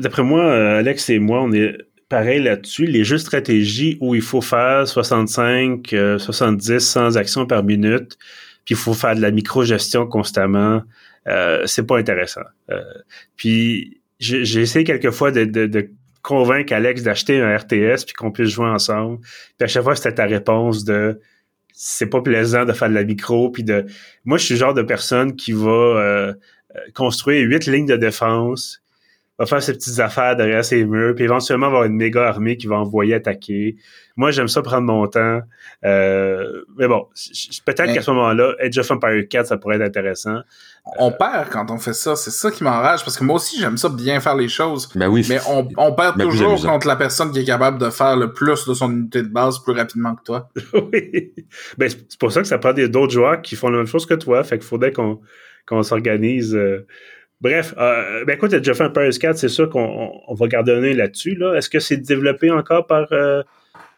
d'après moi, euh, Alex et moi, on est pareil là-dessus. Les jeux stratégie où il faut faire 65, 70, 100 actions par minute, puis il faut faire de la micro-gestion constamment, euh, c'est pas intéressant. Euh, puis j'ai essayé quelquefois de, de, de convaincre Alex d'acheter un RTS puis qu'on puisse jouer ensemble. Puis à chaque fois, c'était ta réponse de c'est pas plaisant de faire de la micro puis de moi je suis le genre de personne qui va euh, euh, construire huit lignes de défense va faire ses petites affaires derrière ses murs, puis éventuellement avoir une méga armée qui va envoyer attaquer. Moi, j'aime ça prendre mon temps. Euh, mais bon, peut-être qu'à ce moment-là, Age of Empire 4, ça pourrait être intéressant. On perd quand on fait ça. C'est ça qui m'enrage, parce que moi aussi, j'aime ça bien faire les choses. Ben oui, mais on, on perd toujours contre la personne qui est capable de faire le plus de son unité de base plus rapidement que toi. oui. Ben, c'est pour ça que ça prend d'autres joueurs qui font la même chose que toi. Fait qu'il faudrait qu'on qu'on s'organise... Euh, Bref, euh, ben écoute, déjà fait un Paris 4, c'est sûr qu'on va garder un œil là-dessus. Là. Est-ce que c'est développé encore par euh,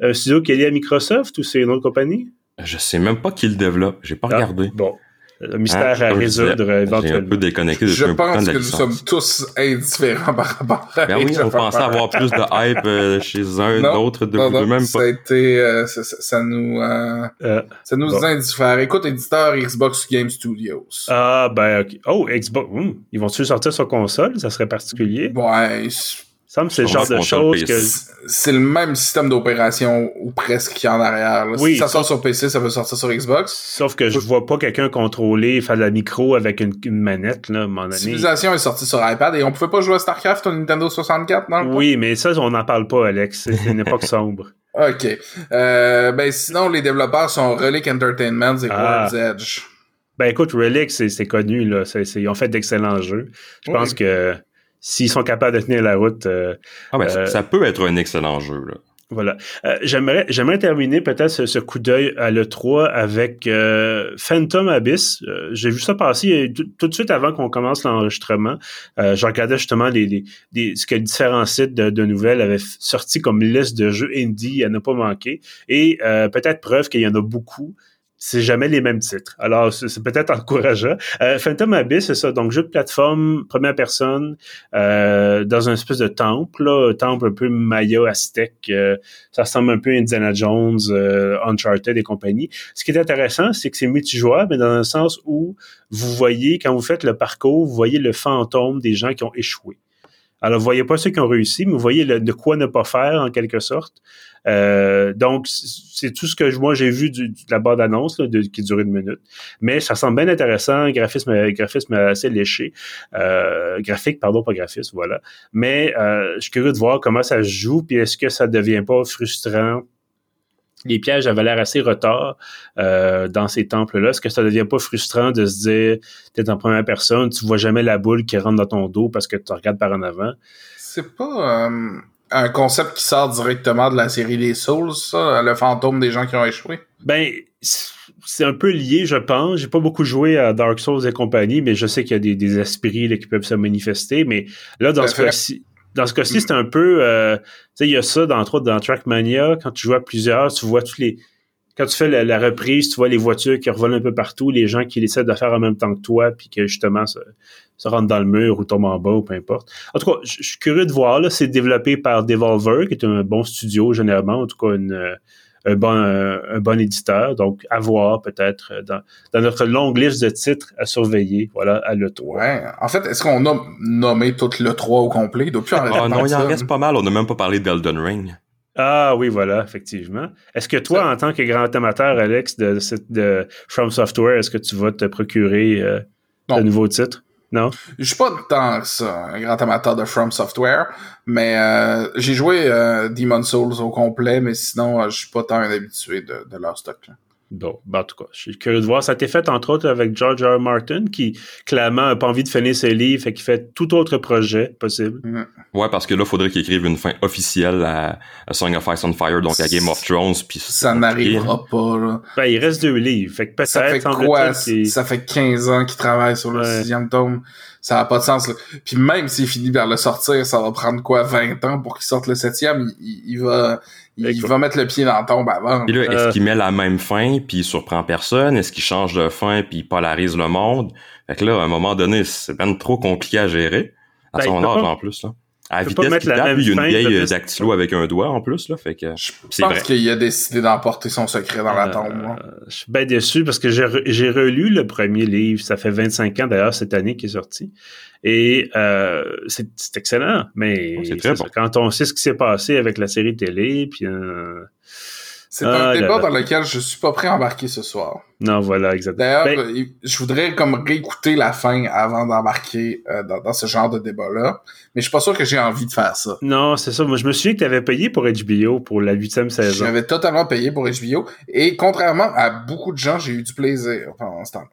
un studio qui est lié à Microsoft ou c'est une autre compagnie? Je sais même pas qui le développe. J'ai pas ah, regardé. Bon. Un mystère ah, à résoudre éventuellement. un peu déconnecté Je pense que nous sommes tous indifférents par rapport à Ben oui, on pensait avoir plus de hype euh, chez un, d'autre, de non, même ça pas. A été, euh, ça, ça, nous, euh, euh ça nous bon. indiffère. Écoute, éditeur Xbox Game Studios. Ah, ben, ok. Oh, Xbox, hmm. ils vont-tu sortir sur console? Ça serait particulier? Ouais, c'est le genre de choses que. C'est le même système d'opération ou presque qu'il y a en arrière. Oui, si ça sort sur PC, ça peut sortir sur Xbox. Sauf que je vois pas quelqu'un contrôler, faire de la micro avec une, manette, là, à un moment donné. Civilization est sortie sur iPad et on pouvait pas jouer à StarCraft au Nintendo 64, non? Oui, mais ça, on n'en parle pas, Alex. C'est une époque sombre. OK. Euh, ben, sinon, les développeurs sont Relic Entertainment et ah. World's Edge. Ben, écoute, Relic, c'est connu, là. ils ont fait d'excellents jeux. Je pense que s'ils sont capables de tenir la route. Euh, ah ben, ça peut être un excellent jeu. Là. Voilà. Euh, j'aimerais, j'aimerais terminer peut-être ce, coup d'œil à l'E3 avec euh, Phantom Abyss. Euh, j'ai vu ça passer tout, de suite avant qu'on commence l'enregistrement. je regardais justement les, les, ce que différents sites de, de, nouvelles avaient sorti comme liste de jeux indie à ne pas manquer. Et peut-être preuve qu'il y en a beaucoup c'est jamais les mêmes titres. Alors, c'est peut-être encourageant. Euh, Phantom Abyss, c'est ça. Donc, jeu de plateforme, première personne, euh, dans un espèce de temple, là, un temple un peu Maya, Aztec. Euh, ça ressemble un peu à Indiana Jones, euh, Uncharted et compagnie. Ce qui est intéressant, c'est que c'est multijoueur, mais dans un sens où vous voyez, quand vous faites le parcours, vous voyez le fantôme des gens qui ont échoué. Alors, vous voyez pas ceux qui ont réussi, mais vous voyez de quoi ne pas faire, en quelque sorte. Euh, donc, c'est tout ce que moi j'ai vu de la bande annonce qui dure une minute. Mais ça semble bien intéressant, graphisme, graphisme assez léché. Euh, graphique, pardon, pas graphisme, voilà. Mais euh, je suis curieux de voir comment ça se joue, puis est-ce que ça devient pas frustrant? Les pièges avaient l'air assez retard dans ces temples-là. Est-ce que ça devient pas frustrant de se dire, t'es en première personne, tu vois jamais la boule qui rentre dans ton dos parce que tu regardes par en avant? C'est pas un concept qui sort directement de la série des Souls, ça, le fantôme des gens qui ont échoué? Ben, c'est un peu lié, je pense. J'ai pas beaucoup joué à Dark Souls et compagnie, mais je sais qu'il y a des, esprits là, qui peuvent se manifester. Mais là, dans ce cas-ci, dans ce cas-ci, c'est un peu, euh, tu sais, il y a ça, entre autres, dans Trackmania, quand tu joues à plusieurs, tu vois tous les, quand tu fais la, reprise, tu vois les voitures qui revolent un peu partout, les gens qui essaient de faire en même temps que toi, puis que justement, ça, ça rentre dans le mur ou tombe en bas ou peu importe. En tout cas, je suis curieux de voir, là, c'est développé par Devolver, qui est un bon studio généralement, en tout cas une, un, bon, un, bon éditeur. Donc, à voir peut-être dans, dans, notre longue liste de titres à surveiller, voilà, à l'E3. Ouais. En fait, est-ce qu'on a nommé tout l'E3 au complet? Il ah, non, il en reste pas mal. On n'a même pas parlé d'Elden Ring. Ah oui, voilà, effectivement. Est-ce que toi, en tant que grand amateur, Alex, de, de, From Software, est-ce que tu vas te procurer euh, de nouveaux titres? Non? Je suis pas tant que ça, un grand amateur de From Software, mais euh, j'ai joué euh, Demon's Souls au complet, mais sinon, euh, je suis pas tant un habitué de, de leur stock. Là. Bon, ben, en tout cas, je suis curieux de voir. Ça a été fait, entre autres, avec George R. Martin, qui, clairement, n'a pas envie de finir ses livres, fait qu'il fait tout autre projet possible. Mm. Ouais, parce que là, il faudrait qu'il écrive une fin officielle à, Song of Ice and Fire, donc à Game of Thrones, puis ça n'arrivera pas, là. Ben, il reste deux livres, fait que peut-être... Ça fait quoi? Ça fait 15 ans qu'il travaille sur le sixième tome. Ça n'a pas de sens, là. Puis même s'il finit par le sortir, ça va prendre quoi, 20 ans pour qu'il sorte le septième? il va il va mettre le pied dans la tombe avant. là, est-ce euh. qu'il met la même fin puis il surprend personne? Est-ce qu'il change de fin puis il polarise le monde? Fait que là, à un moment donné, c'est même trop compliqué à gérer. À ben, son âge, en plus, là. À vitesse qu'il tape, il y a une vieille dactylo avec un doigt en plus, là. Fait que. Je pense qu'il a décidé d'emporter son secret dans la euh, tombe, Je suis bien déçu parce que j'ai relu le premier livre. Ça fait 25 ans, d'ailleurs, cette année qui est sorti. Et euh, c'est excellent, mais quand on sait ce qui s'est passé avec la série télé, puis euh, c'est un débat dans lequel je suis pas prêt à embarquer ce soir. Non, voilà, exactement. D'ailleurs, ben- je voudrais comme réécouter la fin avant d'embarquer euh, dans, ce genre de débat-là. Mais je suis pas sûr que j'ai envie de faire ça. Non, c'est ça. Moi, je me souviens que tu avais payé pour HBO pour la huitième saison. J'avais totalement payé pour HBO. Et contrairement à beaucoup de gens, j'ai eu du plaisir pendant ce temps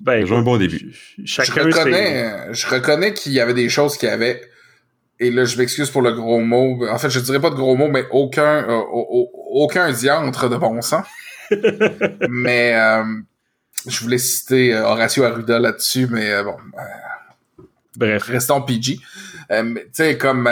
ben, un bon début. je reconnais, je reconnais qu'il y avait des choses qui avaient, et là, je m'excuse pour le gros mot. En fait, je dirais pas de gros mot, mais aucun, euh, aucun diantre de bon sens. mais, euh, je voulais citer euh, Horacio Arruda là-dessus, mais bon. Bref. Restons PG. tu sais, comme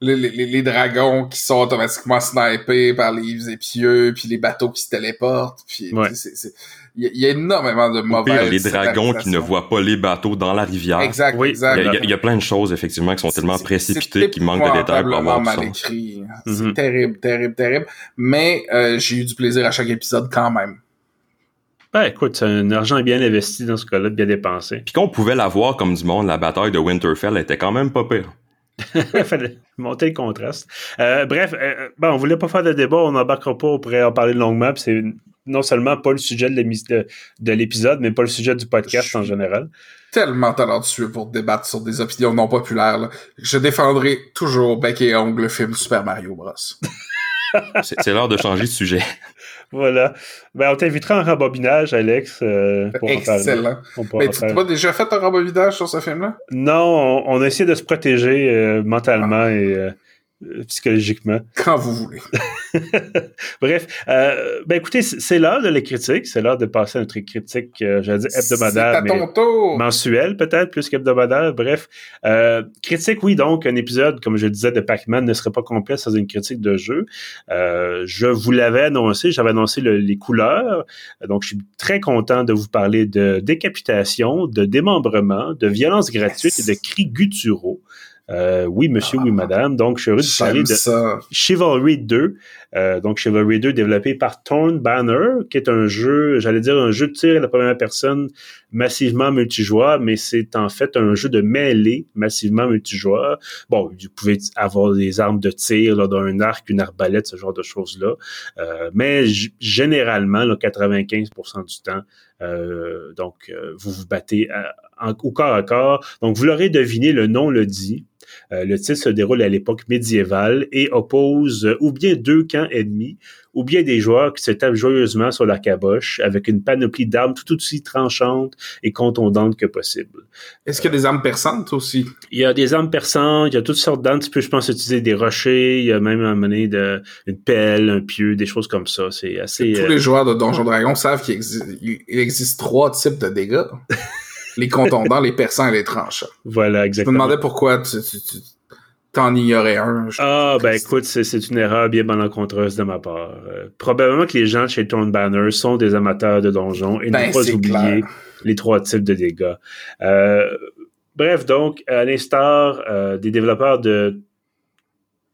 les, les, les, dragons qui sont automatiquement snipés par les épieux, puis les bateaux qui se téléportent, puis c'est il y, a énormément de mauvaises... les dragons qui ne voient pas les bateaux dans la rivière. Exact, oui. exact. Il y, a, plein de choses, effectivement, qui sont tellement précipitées, qui manquent de détails pour avoir mal écrit. C'est mhm. terrible, terrible, terrible. Mais euh, j'ai eu du plaisir à chaque épisode quand même. Ben écoute, c'est un argent bien investi dans ce cas-là, bien dépensé. Puis qu'on pouvait la voir comme du monde, la bataille de Winterfell était quand même pas pire. Il fallait monter le contraste. Euh, bref, euh, bon, on voulait pas faire de débat, on n'embarquera pas, on pourrait en parler longuement, c'est non seulement pas le sujet de l'épisode, mais pas le sujet du podcast en général. Tellement talentueux pour débattre sur des opinions non populaires. Je défendrai toujours bec et ongle le film Super Mario Bros. c'est l'heure de changer de sujet. Voilà. Ben, on t'invitera en rembobinage, Alex, euh, pour Excellent. En parler. Mais tu n'as pas déjà fait un rembobinage sur ce film-là? Non, on, a essayé de se protéger euh, mentalement et... Euh, euh, psychologiquement. Quand vous voulez. Bref, euh, ben écoutez, c'est l'heure de la critique, c'est l'heure de passer à notre critique, euh, j'allais dire hebdomadaire, mais mensuelle peut-être, plus qu'hebdomadaire. Bref, euh, critique, oui, donc un épisode, comme je disais, de Pac-Man ne serait pas complet sans une critique de jeu. Euh, je vous l'avais annoncé, j'avais annoncé les couleurs, donc je suis très content de vous parler de décapitation, de démembrement, de violence gratuite et de cris gutturaux. Euh, oui, monsieur, oui, madame. Donc, je suis heureux de parler de Chivalry 2. Euh, donc, Chivalry 2 développé par Torn Banner, qui est un jeu, j'allais dire un jeu de tir à la première personne massivement multijoueur, mais c'est en fait un jeu de mêlée massivement multijoueur. Bon, vous pouvez avoir des armes de tir, là, d'un arc, une arbalète, ce genre de choses-là. Euh, mais généralement, là, 95% du temps, euh, donc, vous vous battez en, au corps à corps. Donc, vous l'aurez deviné, le nom le dit. Euh, le titre se déroule à l'époque médiévale et oppose euh, ou bien deux camps ennemis, ou bien des joueurs qui se tapent joyeusement sur la caboche avec une panoplie d'armes tout aussi tranchantes et contondantes que possible. Est-ce qu'il y a des armes perçantes aussi? Il y a des armes perçantes, il y a toutes sortes d'armes. Tu peux, je pense, utiliser des rochers, il y a même un monnaie de, une pelle, un pieu, des choses comme ça. C'est assez... Tous les euh, joueurs de Donjon Dragon savent qu'il existe trois types de dégâts. les contondants, les perçants et les tranchants. Voilà, exactement. Je me demandais pourquoi tu, t'en ignorais un. ah, ben écoute, c'est une erreur bien malencontreuse de ma part. Euh, probablement que les gens chez Tone Banner sont des amateurs de donjons et ben, ne pas oublier les trois types de dégâts. Euh, bref, donc, à l'instar euh, des développeurs de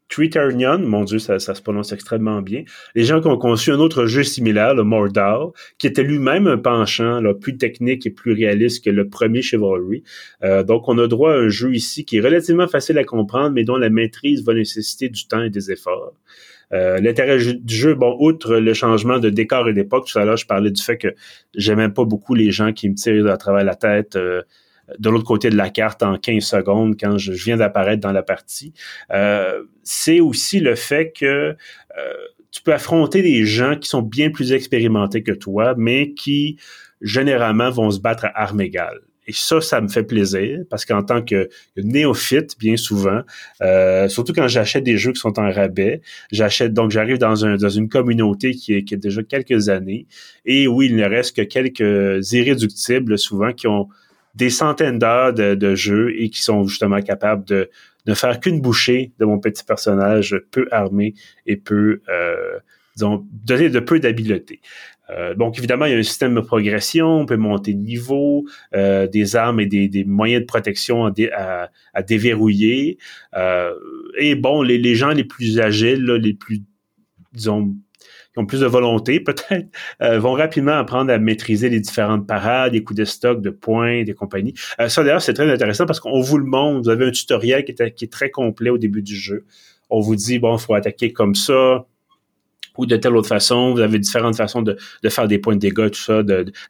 Triterion, mon Dieu, ça, se prononce extrêmement bien. Les gens qui ont conçu un autre jeu similaire, le Mordor, qui était lui-même un penchant là, plus technique et plus réaliste que le premier Chivalry. Euh, donc, on a droit à un jeu ici qui est relativement facile à comprendre, mais dont la maîtrise va nécessiter du temps et des efforts. Euh, L'intérêt du jeu, bon, outre le changement de décor et d'époque, tout à l'heure, je parlais du fait que j'aimais pas beaucoup les gens qui me tirent à travers la tête. Euh, de l'autre côté de la carte en 15 secondes quand je, viens d'apparaître dans la partie. Euh, c'est aussi le fait que euh, tu peux affronter des gens qui sont bien plus expérimentés que toi, mais qui généralement vont se battre à armes égales. Et ça, ça me fait plaisir parce qu'en tant que néophyte, bien souvent, euh, surtout quand j'achète des jeux qui sont en rabais, j'achète donc j'arrive dans un dans une communauté qui est, déjà quelques années. Et oui, il ne reste que quelques irréductibles souvent qui ont des centaines d'heures de, de jeu et qui sont justement capables de ne faire qu'une bouchée de mon petit personnage peu armé et peu, euh, disons, donné de peu d'habileté. Euh, donc, évidemment, il y a un système de progression, on peut monter de niveau, euh, des armes et des, moyens de protection à, déverrouiller. Euh, et bon, les, les gens les plus agiles, les plus, disons, qui ont plus de volonté peut-être, euh, vont rapidement apprendre à maîtriser les différentes parades, les coups de stock, de points, des compagnies. Euh, ça d'ailleurs, c'est très intéressant parce qu'on vous le montre. Vous avez un tutoriel qui est, qui est très complet au début du jeu. On vous dit, bon, il faut attaquer comme ça, ou de telle autre façon. Vous avez différentes façons de, de faire des points de dégâts, tout ça,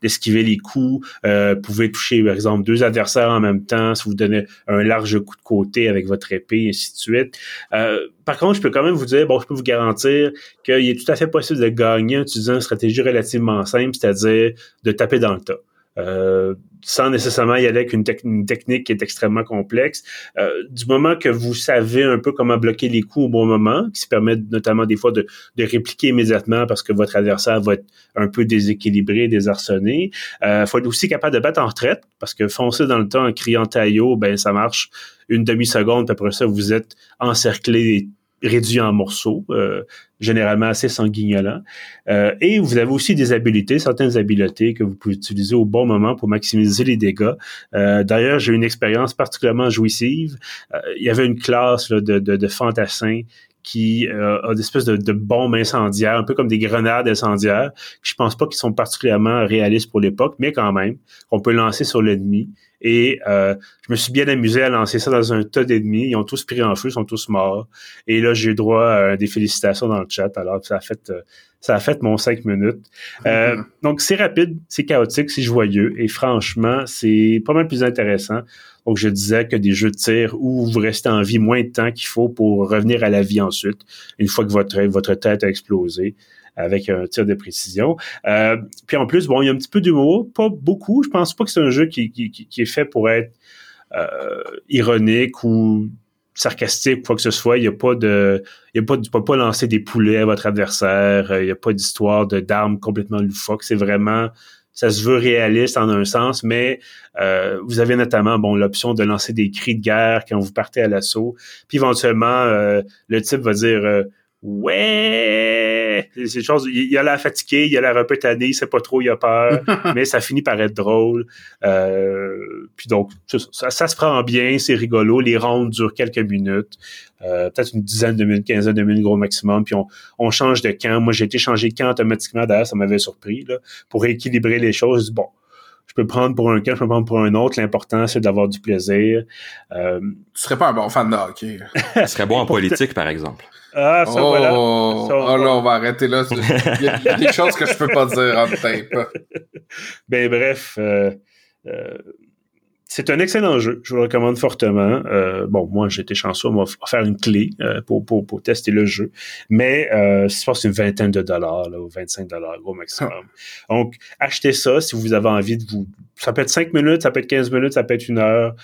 d'esquiver les coups. Euh, vous pouvez toucher, par exemple, deux adversaires en même temps si vous donnez un large coup de côté avec votre épée, et ainsi de suite. Euh, par contre, je peux quand même vous dire, bon, je peux vous garantir qu'il est tout à fait possible de gagner en utilisant une stratégie relativement simple, c'est-à-dire de taper dans le tas. Euh, sans nécessairement y aller avec une, technique qui est extrêmement complexe. Euh, du moment que vous savez un peu comment bloquer les coups au bon moment, qui permet notamment des fois de, répliquer immédiatement parce que votre adversaire va être un peu déséquilibré, désarçonné. Euh, faut être aussi capable de battre en retraite parce que foncer dans le temps en criant taillot, ben ça marche une demi-seconde, puis après ça, vous êtes encerclé réduit en morceaux, euh, généralement assez sanguignolants. Euh, et vous avez aussi des habiletés, certaines habiletés que vous pouvez utiliser au bon moment pour maximiser les dégâts. Euh, D'ailleurs, j'ai une expérience particulièrement jouissive. Euh, il y avait une classe là, de, de, de fantassins qui euh, a des espèces de, de, bombes incendiaires, un peu comme des grenades incendiaires, que je pense pas qu'ils sont particulièrement réalistes pour l'époque, mais quand même, qu'on peut lancer sur l'ennemi et euh, je me suis bien amusé à lancer ça dans un tas d'ennemis. Ils ont tous pris en feu, ils sont tous morts. Et là, j'ai eu droit à des félicitations dans le chat. Alors, ça a fait, euh, ça a fait mon cinq minutes. Euh, mm-hmm. donc, c'est rapide, c'est chaotique, c'est joyeux. Et franchement, c'est pas mal plus intéressant. Donc, je disais que des jeux de tir où vous restez en vie moins de temps qu'il faut pour revenir à la vie ensuite, une fois que votre, votre tête a explosé avec un tir de précision. Euh, puis en plus, bon, il y a un petit peu d'humour, pas beaucoup. Je pense pas que c'est un jeu qui, qui, qui, est fait pour être euh, ironique ou sarcastique, quoi que ce soit. Il n'y a pas de, il y a pas, peux pas lancer des poulets à votre adversaire. Il n'y a pas d'histoire de d'armes complètement loufoques. C'est vraiment, ça se veut réaliste en un sens, mais euh, vous avez notamment bon l'option de lancer des cris de guerre quand vous partez à l'assaut. Puis éventuellement, euh, le type va dire euh, ouais, ces choses, il, a l'air fatigué, il a l'air un peu tanné, il sait pas trop, il a peur, mais ça finit par être drôle. Euh, puis donc, ça, ça, se prend bien, c'est rigolo. Les rondes durent quelques minutes, euh, peut-être une dizaine de minutes, quinzaine de minutes gros maximum, puis on, on change de camp. Moi, j'ai été changé de camp automatiquement, d'ailleurs, ça m'avait surpris, là, pour équilibrer les choses. Bon, je peux prendre pour un camp, je peux prendre pour un autre. L'important, c'est d'avoir du plaisir. Euh, tu serais pas un bon fan de hockey. tu serais bon en politique, par exemple. Ah, ça, oh, voilà. oh là, on va arrêter là. Il y, a, des choses que je peux pas dire en tape. ben bref, euh, euh, c'est un excellent jeu. Je vous le recommande fortement. Euh, bon, moi, j'ai été chanceux. On va faire une clé euh, pour, pour, pour, tester le jeu. Mais euh, je pense une vingtaine de dollars, là, ou 25 dollars au maximum. Donc, achetez ça si vous avez envie de vous... Ça peut être 5 minutes, ça peut être 15 minutes, ça peut être une heure.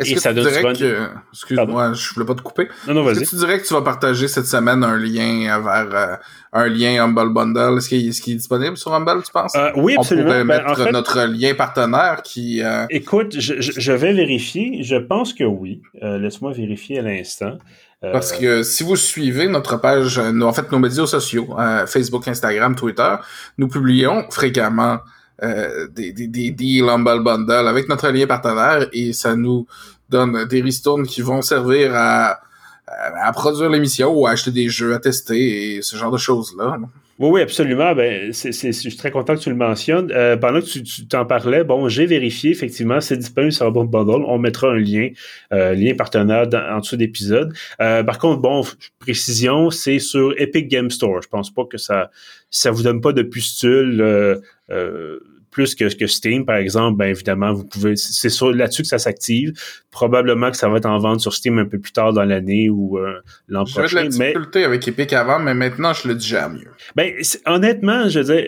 Euh, est-ce que ça tu dirais que... Excuse-moi, je voulais pas te couper. Non, non, vas-y. Est-ce que tu dirais que tu vas partager cette semaine un lien vers euh, un lien Humble Bundle? Est-ce qu'il est, disponible sur Humble, tu penses? Euh, oui, absolument. On pourrait ben, mettre notre lien partenaire qui... Euh, Écoute, je, je, vais vérifier. Je pense que oui. Laisse-moi vérifier à l'instant. Parce que si vous suivez notre page, en fait, nos médias sociaux, Facebook, Instagram, Twitter, nous publions fréquemment euh, des, des, des deals Bundle avec notre lien partenaire et ça nous donne des ristournes qui vont servir à, à, produire l'émission ou à acheter des jeux à tester et ce genre de choses-là. Oui, oui, absolument. Ben, c'est, je suis très content que tu le mentionnes. Euh, pendant que tu, t'en parlais, bon, j'ai vérifié, effectivement, c'est disponible sur Humble Bundle. On mettra un lien, euh, lien partenaire en dessous d'épisode. Euh, par contre, bon, précision, c'est sur Epic Game Store. Je pense pas que ça, ça vous donne pas de pustule. Euh, euh, plus que, que Steam, par exemple, ben évidemment, vous pouvez. C'est là-dessus que ça s'active. Probablement que ça va être en vente sur Steam un peu plus tard dans l'année ou euh, l'an prochain. J'avais de la difficulté avec Epic avant, mais maintenant je le digère mieux. Ben honnêtement, je veux dire,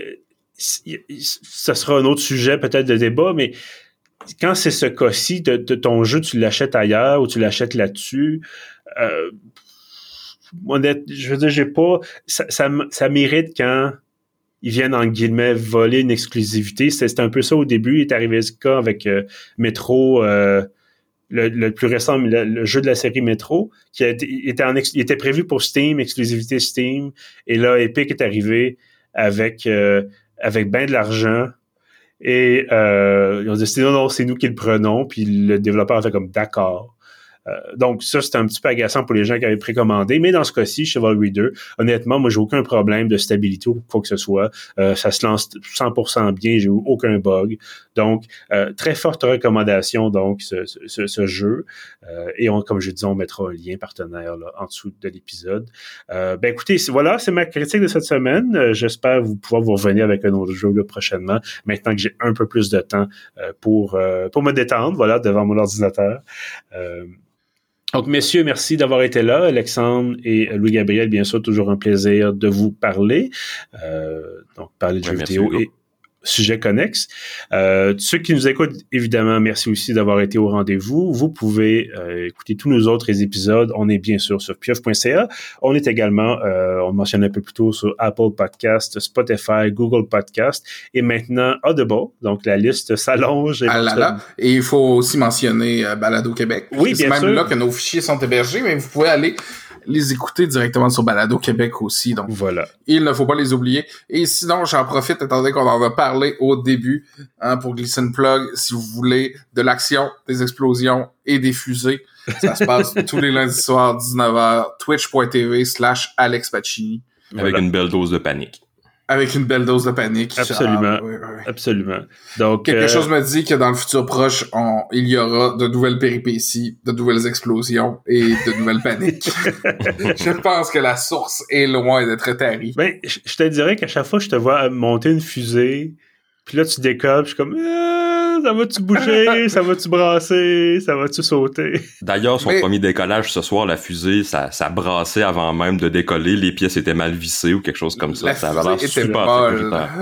ça sera un autre sujet peut-être de débat, mais quand c'est ce cas-ci de, ton jeu, tu l'achètes ailleurs ou tu l'achètes là-dessus. Euh, honnête, je veux dire, j'ai pas. Ça, ça, ça mérite quand ils viennent en guillemets voler une exclusivité. C'était un peu ça au début. Il est arrivé ce cas avec euh, Metro, euh, le, plus récent, le, jeu de la série Metro, qui était, en était prévu pour Steam, exclusivité Steam. Et là, Epic est arrivé avec euh, avec bien de l'argent. Et ils ont dit non, non, c'est nous qui le prenons. Puis le développeur a fait comme d'accord. Euh, donc ça, c'est un petit peu agaçant pour les gens qui avaient précommandé. Mais dans ce cas-ci, Chivalry 2, honnêtement, moi, j'ai aucun problème de stabilité ou quoi que ce soit. Euh, ça se lance 100% bien, j'ai aucun bug. Donc, euh, très forte recommandation, donc, ce, ce, ce jeu. et on, comme je dis, on mettra un lien partenaire là, en dessous de l'épisode. ben écoutez, voilà, c'est ma critique de cette semaine. J'espère vous pouvoir vous revenir avec un autre jeu là, prochainement, maintenant que j'ai un peu plus de temps pour, pour me détendre, voilà, devant mon ordinateur. Donc, messieurs, merci d'avoir été là. Alexandre et Louis-Gabriel, bien sûr, toujours un plaisir de vous parler. Euh, donc, parler de jeux vidéo et sujet connexe. Euh, ceux qui nous écoutent, évidemment, merci aussi d'avoir été au rendez-vous. Vous pouvez euh, écouter tous nos autres épisodes. On est bien sûr sur pieuf.ca. On est également, euh, on mentionnait un peu plus tôt, sur Apple Podcast, Spotify, Google Podcast et maintenant Audible. Donc, la liste s'allonge. Ah là là. Et il faut aussi mentionner euh, Balado Québec. Oui, bien sûr. C'est même là que nos fichiers sont hébergés, mais vous pouvez aller les écouter directement sur Balado Québec aussi. Donc, voilà. Il ne faut pas les oublier. Et sinon, j'en profite, attendez qu'on en a parlé au début, hein, pour glisser une plug, si vous voulez de l'action, des explosions et des fusées. Ça se passe tous les lundis soirs, 19h, twitch.tv slash Alex Pacini. Avec une belle dose de panique avec une belle dose de panique. Absolument. Absolument. Donc, Quelque euh, chose me dit que dans le futur proche, on, il y aura de nouvelles péripéties, de nouvelles explosions et de nouvelles paniques. je pense que la source est loin d'être tarie. Ben, je te dirais qu'à chaque fois que je te vois monter une fusée, Puis là, tu décolles, je suis comme, ah, ça va-tu bouger? ça va-tu brasser? Ça va-tu sauter? D'ailleurs, son premier décollage ce soir, la fusée, ça, ça brassait avant même de décoller. Les pièces étaient mal vissées ou quelque chose comme ça. La ça avait l'air super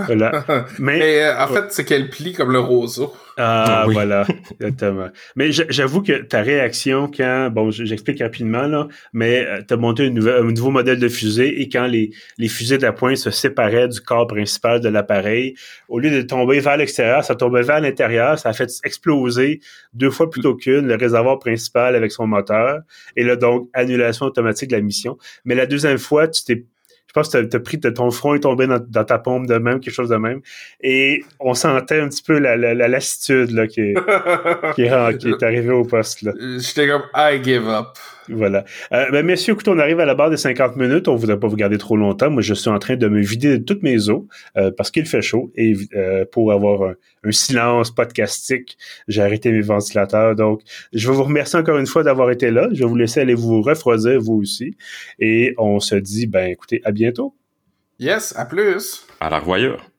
Voilà. Mais, Mais euh, en fait, c'est qu'elle plie comme le roseau. Ah, voilà, exactement. Mais j'avoue que ta réaction quand, bon, j'explique rapidement, là, mais euh, tu as monté une un nouveau modèle de fusée et quand les, les fusées de la pointe se séparaient du corps principal de l'appareil, au lieu de tomber vers l'extérieur, ça tombait vers l'intérieur, ça a fait exploser deux fois plutôt qu'une le réservoir principal avec son moteur. Et là, donc, annulation automatique de la mission. Mais la deuxième fois, tu t'es pense que tu as, pris ton front est tombé dans, ta pompe de même, quelque chose de même. Et on sentait un petit peu la, lassitude là, qui, est, qui, est, qui est arrivée au poste. Là. J'étais comme I give up. Voilà. Euh, ben, messieurs, écoute, on arrive à la barre des 50 minutes. On ne voudrait pas vous garder trop longtemps. Moi, je suis en train de me vider de toutes mes eaux euh, parce qu'il fait chaud et euh, pour avoir un, silence podcastique, j'ai arrêté mes ventilateurs. Donc, je veux vous remercier encore une fois d'avoir été là. Je vais vous laisser aller vous refroidir, vous aussi. Et on se dit, ben, écoutez, à bientôt. Yes, à plus. À la revoyure.